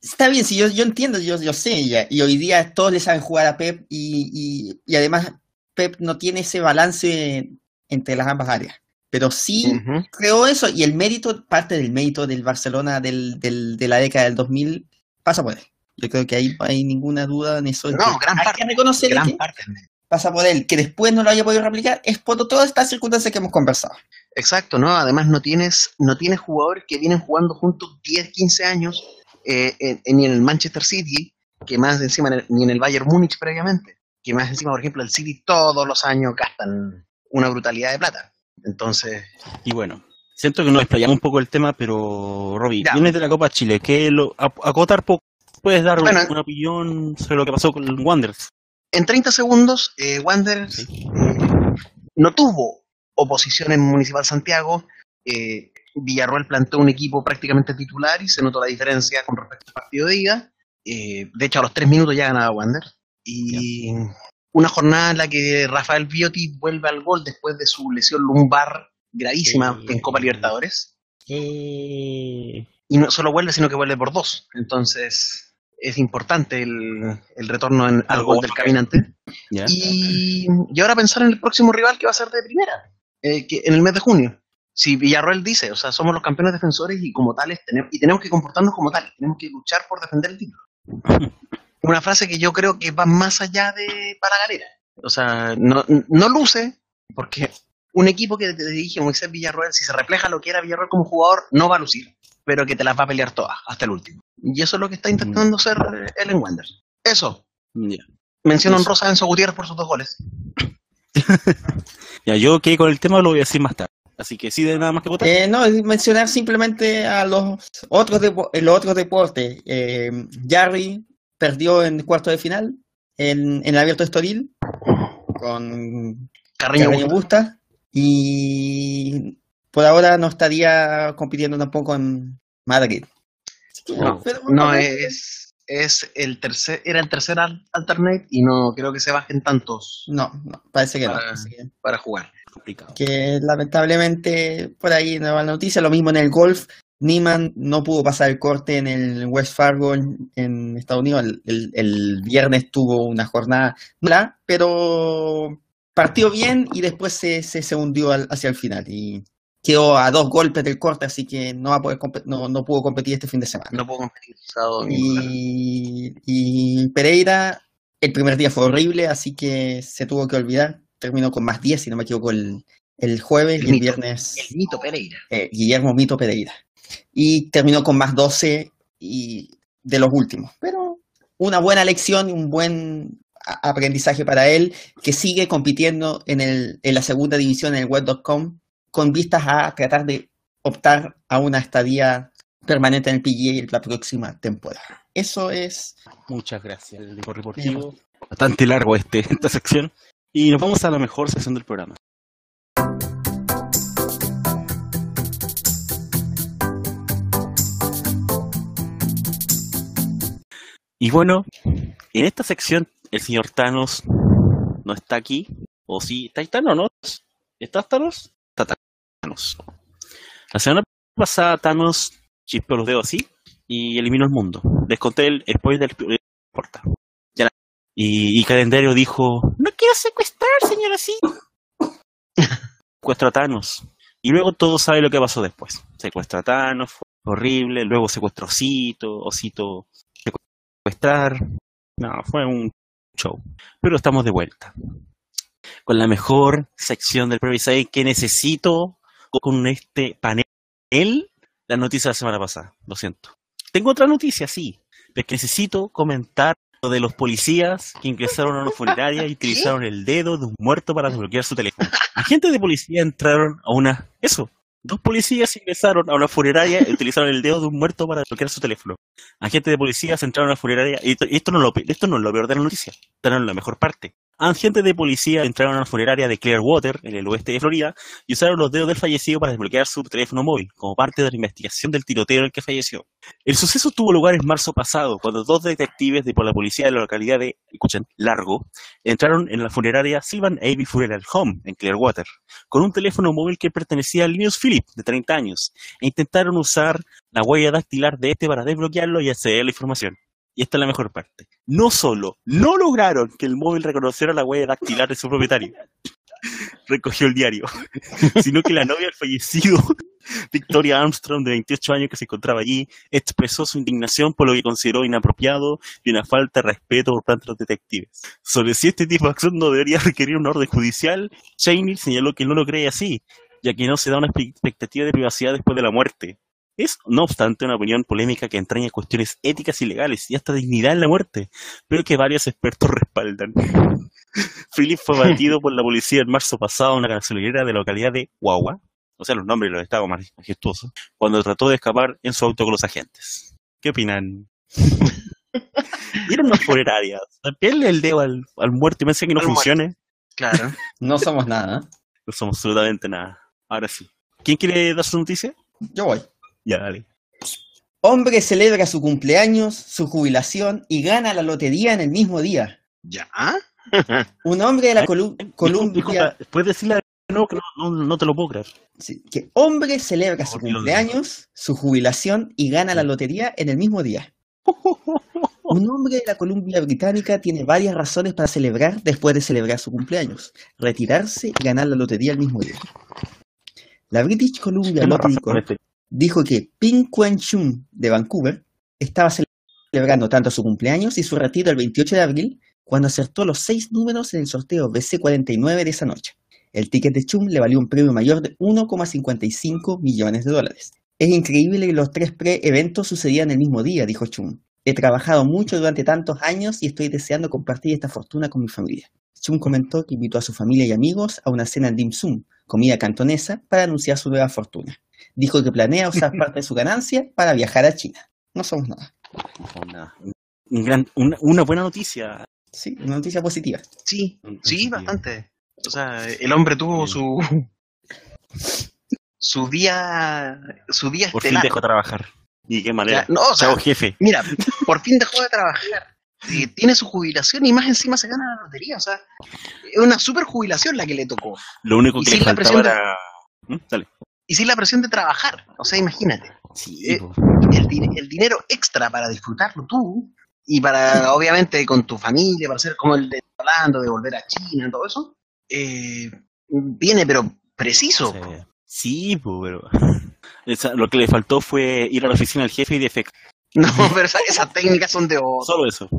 está bien, si yo, yo entiendo, yo, yo sé, ya, y hoy día todos le saben jugar a Pep y, y, y además Pep no tiene ese balance entre las ambas áreas. Pero sí creó eso y el mérito, parte del mérito del Barcelona del, del, de la década del 2000 pasa por él. Yo creo que ahí no hay ninguna duda en eso. No, gran hay parte, que reconocer Gran que parte. pasa por él. Que después no lo haya podido replicar es por todas estas circunstancias que hemos conversado. Exacto, ¿no? Además no tienes, no tienes jugadores que vienen jugando juntos 10, 15 años, eh, en- en- ni en el Manchester City, que más encima ni en el Bayern Múnich previamente, que más encima, por ejemplo, el City todos los años gastan una brutalidad de plata. Entonces, Y bueno, siento que nos explayamos un poco el tema, pero Robbie, Ya. vienes de la Copa Chile, que lo, a- acotar poco, puedes dar Bueno. una opinión sobre lo que pasó con Wanderers. en 30 segundos, eh, Wanderers Sí. no tuvo oposición en Municipal Santiago. eh, Villarroel planteó un equipo prácticamente titular y se notó la diferencia con respecto al partido de ida. Eh, de hecho, a los tres minutos ya ganaba Wander. Y una jornada en la que Rafael Biotti vuelve al gol después de su lesión lumbar gravísima en Copa Libertadores. Y no solo vuelve, sino que vuelve por dos. Entonces, es importante el, el retorno en- al gol del caminante. Y, y ahora pensar en el próximo rival que va a ser de primera, eh, que en el mes de junio. Si Villarroel dice, o sea, somos los campeones defensores y como tales tenemos, y tenemos que comportarnos como tales, tenemos que luchar por defender el título. <laughs> Una frase que yo creo que va más allá de para galera. O sea, no, no luce, porque un equipo que te dirige Moisés Villarroel, si se refleja lo que era Villarroel como jugador, no va a lucir, pero que te las va a pelear todas, hasta el último. Y eso es lo que está intentando hacer eh, él en Wander. Eso. Ya. Mención Eso. honrosa a Enzo Gutiérrez por sus dos goles. <laughs> Ya, yo que con el tema lo voy a decir más tarde. Así que sí, de nada más que votar. Eh, no, es mencionar simplemente a los otros, depo- los otros deportes. Eh, Jarry perdió en cuarto de final en, en el Abierto de Estoril con Carreño, Carreño Busta. Busta y por ahora no estaría compitiendo tampoco en Madrid. No, no es, es el tercer, era el tercer al- alternate y no creo que se bajen tantos No, no, parece que no. Para- que- para jugar. Complicado. que lamentablemente por ahí no va la noticia, lo mismo en el golf, Niman no pudo pasar el corte en el West Fargo en, en Estados Unidos, el, el- el viernes tuvo una jornada mala, pero partió bien y después se, se, se hundió al- hacia el final y quedó a dos golpes del corte, así que no, va a poder no, no pudo competir este fin de semana. No puedo competir sábado. Y, y Pereira, el primer día fue horrible, así que se tuvo que olvidar. Terminó con más 10, si no me equivoco, el, el jueves El y el mito. viernes El mito Pereira. eh, Guillermo Mito Pereira. Y terminó con más 12 y de los últimos. Pero una buena lección y un buen aprendizaje para él, que sigue compitiendo en, el, en la segunda división en el web.com con vistas a tratar de optar a una estadía permanente en el PGA la próxima temporada. Eso es Muchas gracias, el Diego Reportivo. Bastante largo este, esta sección. Y nos vamos a la mejor sección del programa. Y bueno, en esta sección el señor Thanos no está aquí. O sí, ¿está ahí Thanos no? ¿Está Thanos? Está Thanos. La semana pasada Thanos chispeó los dedos así y eliminó el mundo. Les conté el spoiler del la- y, y Calendario dijo, No quiero secuestrar, señor así. <laughs> secuestra a Thanos. Y luego todo sabe lo que pasó después. Secuestra a Thanos, fue horrible, luego secuestró a Osito, Osito secuestrar. No, fue un show. Pero estamos de vuelta. Con la mejor sección del Side que necesito con este panel. La noticia de la semana pasada, lo siento. Tengo otra noticia, sí. Pero es que necesito comentar lo de los policías que ingresaron a una funeraria y <laughs> utilizaron el dedo de un muerto para desbloquear su teléfono. Agentes de policía entraron a una... Eso. Dos policías ingresaron a una funeraria y utilizaron el dedo de un muerto para desbloquear su teléfono. Agentes de policía entraron a una funeraria y esto, no, lo, esto no es lo peor de la noticia. Esta no es la mejor parte. Agentes de policía entraron a una funeraria de Clearwater, en el oeste de Florida, y usaron los dedos del fallecido para desbloquear su teléfono móvil, como parte de la investigación del tiroteo en el que falleció. El suceso tuvo lugar en marzo pasado, cuando dos detectives de por la policía de la localidad de, escuchen, Largo, entraron en la funeraria Sylvan Abbey Funeral Home, en Clearwater, con un teléfono móvil que pertenecía a Linus Philip, de 30 años, e intentaron usar la huella dactilar de este para desbloquearlo y acceder a la información. Y esta es la mejor parte. No solo no lograron que el móvil reconociera la huella dactilar de su propietario, <laughs> recogió el diario, <laughs> sino que la novia del fallecido, <laughs> Victoria Armstrong, de 28 años que se encontraba allí, expresó su indignación por lo que consideró inapropiado y una falta de respeto por parte de los detectives. Sobre si este tipo de acción no debería requerir una orden judicial, Cheney señaló que no lo cree así, ya que no se da una expe- expectativa de privacidad después de la muerte. Es, no obstante, una opinión polémica que entraña cuestiones éticas y legales y hasta dignidad en la muerte, pero que varios expertos <laughs> respaldan. <laughs> Philip fue batido por la policía en marzo pasado en una gasolinera de la localidad de Guagua, o sea, los nombres de los estados más majestuosos, cuando trató de escapar en su auto con los agentes. ¿Qué opinan? Era una funeraria. Pele el dedo al, al muerto y me que no Al muerto. funcione. Claro. <laughs> no somos nada. No somos absolutamente nada. Ahora sí. ¿Quién quiere dar su noticia? Yo voy. Ya, dale. Hombre celebra su cumpleaños, su jubilación y gana la lotería en el mismo día. ¿Ya? <laughs> Un hombre de la Colu- Columbia, ¿puedes decirle no, no, no te lo puedo creer? sí, que hombre celebra su cumpleaños, su jubilación y gana la lotería en el mismo día. <laughs> Un hombre de la Columbia Británica tiene varias razones para celebrar después de celebrar su cumpleaños, retirarse y ganar la lotería el mismo día. La British Columbia Lottery razón con Corp este. Dijo que Ping Quen Chun de Vancouver estaba celebrando tanto su cumpleaños y su retiro el 28 de abril cuando acertó los seis números en el sorteo BC49 de esa noche. El ticket de Chum le valió un premio mayor de 1,55 millones de dólares. Es increíble que los tres pre-eventos sucedían el mismo día, dijo Chum. He trabajado mucho durante tantos años y estoy deseando compartir esta fortuna con mi familia. Chum comentó que invitó a su familia y amigos a una cena en dim sum, comida cantonesa, para anunciar su nueva fortuna. Dijo que planea usar <laughs> parte de su ganancia para viajar a China. No somos nada. Una, un gran- una, una buena noticia. Sí, una noticia positiva. Sí, sí, bastante. O sea, el hombre tuvo su su día su día Por fin dejó de trabajar. ¿Y qué manera? Ya, no, o sea, Chao, jefe. mira, <laughs> por fin dejó de trabajar. tiene su jubilación y más encima se gana la lotería. O sea, es una super jubilación la que le tocó. Lo único que le faltaba de- era... ¿Mm? Dale. Y sin la presión de trabajar. O sea, imagínate. Sí, Eh, el, di- el dinero extra para disfrutarlo tú y para, <laughs> obviamente, con tu familia, para hacer como el de Orlando, de volver a China, todo eso, eh, viene, pero preciso. Sí, po, pero... <laughs> Esa- lo que le faltó fue ir a la oficina del jefe y de efecto. No, <laughs> pero esa- esas técnicas son de otro. Solo eso.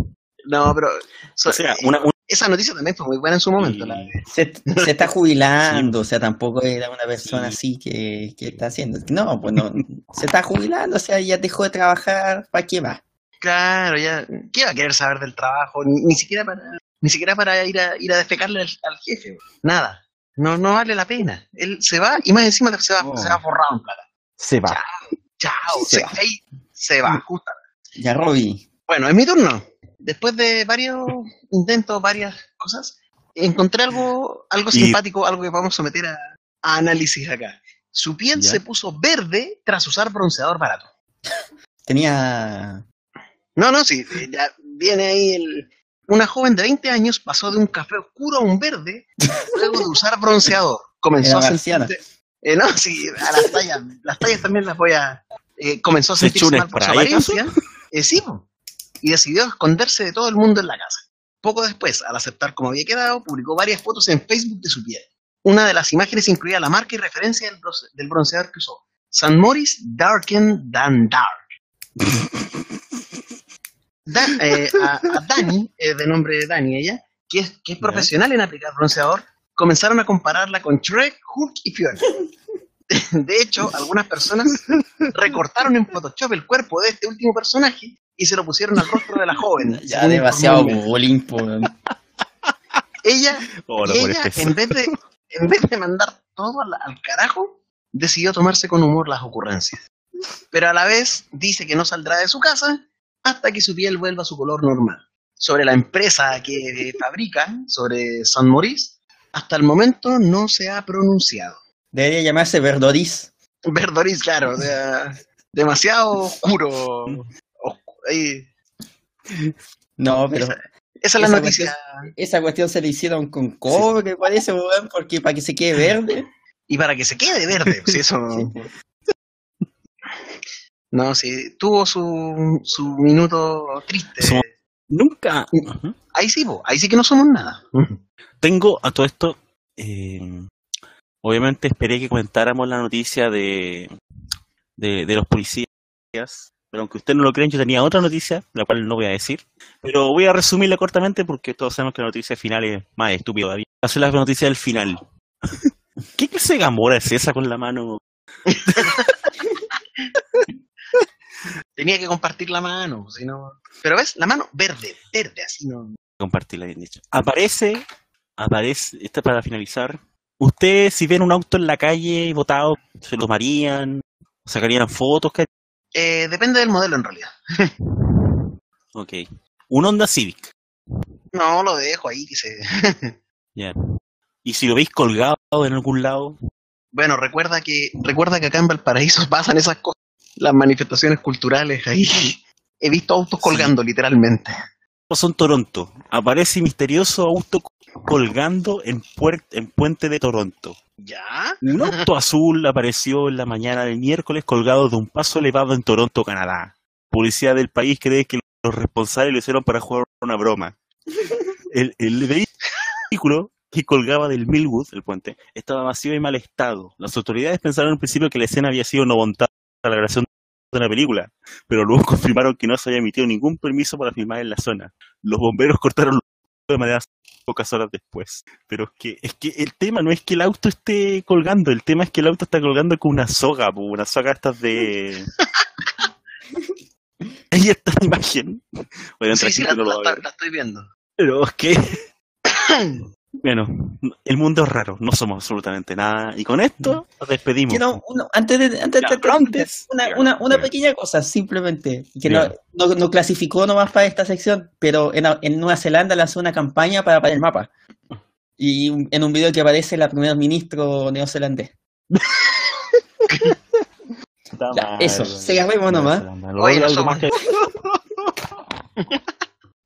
No, pero so- O sea, una, una- esa noticia también fue muy buena en su momento. la Se, se está jubilando, o sea, tampoco era una persona así que, que está haciendo. No, pues no, se está jubilando, o sea, ya dejó de trabajar, ¿para qué va? Claro, ya. ¿Qué va a querer saber del trabajo? Ni, ni siquiera para ni siquiera para ir a, ir a defecarle al, al jefe. güey. Nada. No, no vale la pena. Él se va y más encima se va, se va forrado en plata. Se va. Chao. Se Se, va. ahí se va, justo. Ya, Robbie. Bueno, es mi turno. Después de varios intentos, varias cosas, encontré algo, algo Y- simpático, algo que vamos a someter a, a análisis acá. Su piel Ya. se puso verde tras usar bronceador barato. Tenía. No, no, sí, eh, ya viene ahí el... Una joven de 20 años pasó de un café oscuro a un verde luego de usar bronceador. Comenzó Era a sentirse... Eh, no, sí, a las tallas, las tallas también las voy a... eh, comenzó a ¿Se echó sentirse mal por su apariencia. Eh, sí, po. Y decidió esconderse de todo el mundo en la casa. Poco después, al aceptar cómo había quedado, publicó varias fotos en Facebook de su piel. Una de las imágenes incluía la marca y referencia del, bronce- del bronceador que usó. San Morris Darken Than Dark. Da- eh, a, a Dani, eh, de nombre Dani ella, que es, que es Ya. profesional en aplicar bronceador, comenzaron a compararla con Shrek, Hulk y Fiona. <laughs> De hecho, algunas personas recortaron en Photoshop el cuerpo de este último personaje y se lo pusieron al rostro de la joven. <laughs> Ya demasiado bullying, po. Ella, por ella en, vez de, en vez de mandar todo al, al carajo, decidió tomarse con humor las ocurrencias. Pero a la vez dice que no saldrá de su casa hasta que su piel vuelva a su color normal. Sobre la empresa que fabrica, sobre San Maurice, hasta el momento no se ha pronunciado. Debería llamarse Verdoris. Verdoris, claro, o sea, demasiado oscuro. Ahí. No, pero Esa, esa es la esa noticia. esa cuestión se le hicieron con cobre, parece, weón, porque para que se quede verde. Y para que se quede verde, pues eso. <laughs> No, sí, tuvo su, su minuto triste. Nunca. Ajá. Ahí sí, po, ahí sí que no somos nada. Tengo a todo esto. eh, obviamente esperé que comentáramos la noticia de, de, de los policías. Pero aunque ustedes no lo creen, yo tenía otra noticia, la cual no voy a decir. Pero voy a resumirla cortamente porque todos sabemos que la noticia final es más estúpida todavía. Hacer la noticia del final. <laughs> ¿Qué clase de gamora es esa con la mano? <laughs> Tenía que compartir la mano, si no. Pero ves, la mano verde, verde, así no. Compartirla bien dicho. Aparece, aparece, esta es para finalizar. Ustedes, si ven un auto en la calle botado, ¿se lo tomarían? ¿Sacarían fotos? ¿Qué Eh, depende del modelo en realidad. <laughs> Ok. Un Honda Civic. No, lo dejo ahí, dice. <laughs> Ya. Y si lo veis colgado en algún lado, Bueno, recuerda que, recuerda que acá en Valparaíso <laughs> pasan esas cosas, las manifestaciones culturales ahí. He visto autos colgando, literalmente. pasó en Toronto. Aparece misterioso auto colgando en, en Puente de Toronto. ¿Ya? Un auto <laughs> azul apareció en la mañana del miércoles colgado de un paso elevado en Toronto, Canadá. Policía del país cree que los responsables lo hicieron para jugar una broma. El, el vehículo que colgaba del Millwood, el puente, estaba vacío y mal estado. Las autoridades pensaron en principio que la escena había sido no montada para la grabación de una película, pero luego <laughs> confirmaron que no se había emitido ningún permiso para filmar en la zona. Los bomberos cortaron de manera pocas horas después. Pero es que, es que el tema no es que el auto esté colgando, el tema es que el auto está colgando con una soga, po, una soga estas de... <laughs> Ahí está la imagen. Bueno, Sí, sí, la, no lo la- va a la- ver. la estoy viendo. Pero es que... <coughs> Bueno, el mundo es raro, no somos absolutamente nada. Y con esto nos despedimos. Quiero, uno, antes de, antes, Ya, antes- antes- una, una, una pequeña cosa, simplemente, que no, no, no clasificó nomás para esta sección, pero en, en Nueva Zelanda lanzó una campaña para, para el mapa. Y un- en un video que aparece la primer ministro neozelandés. Ya, madre, eso, cerremos nomás. Oye, no somos- más que... <laughs>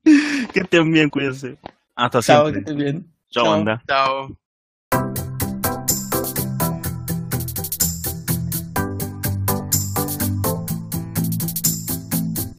<laughs> que estén bien, cuídense. Hasta Chao, que siempre. estés bien. Chao, Chao. banda. Chao.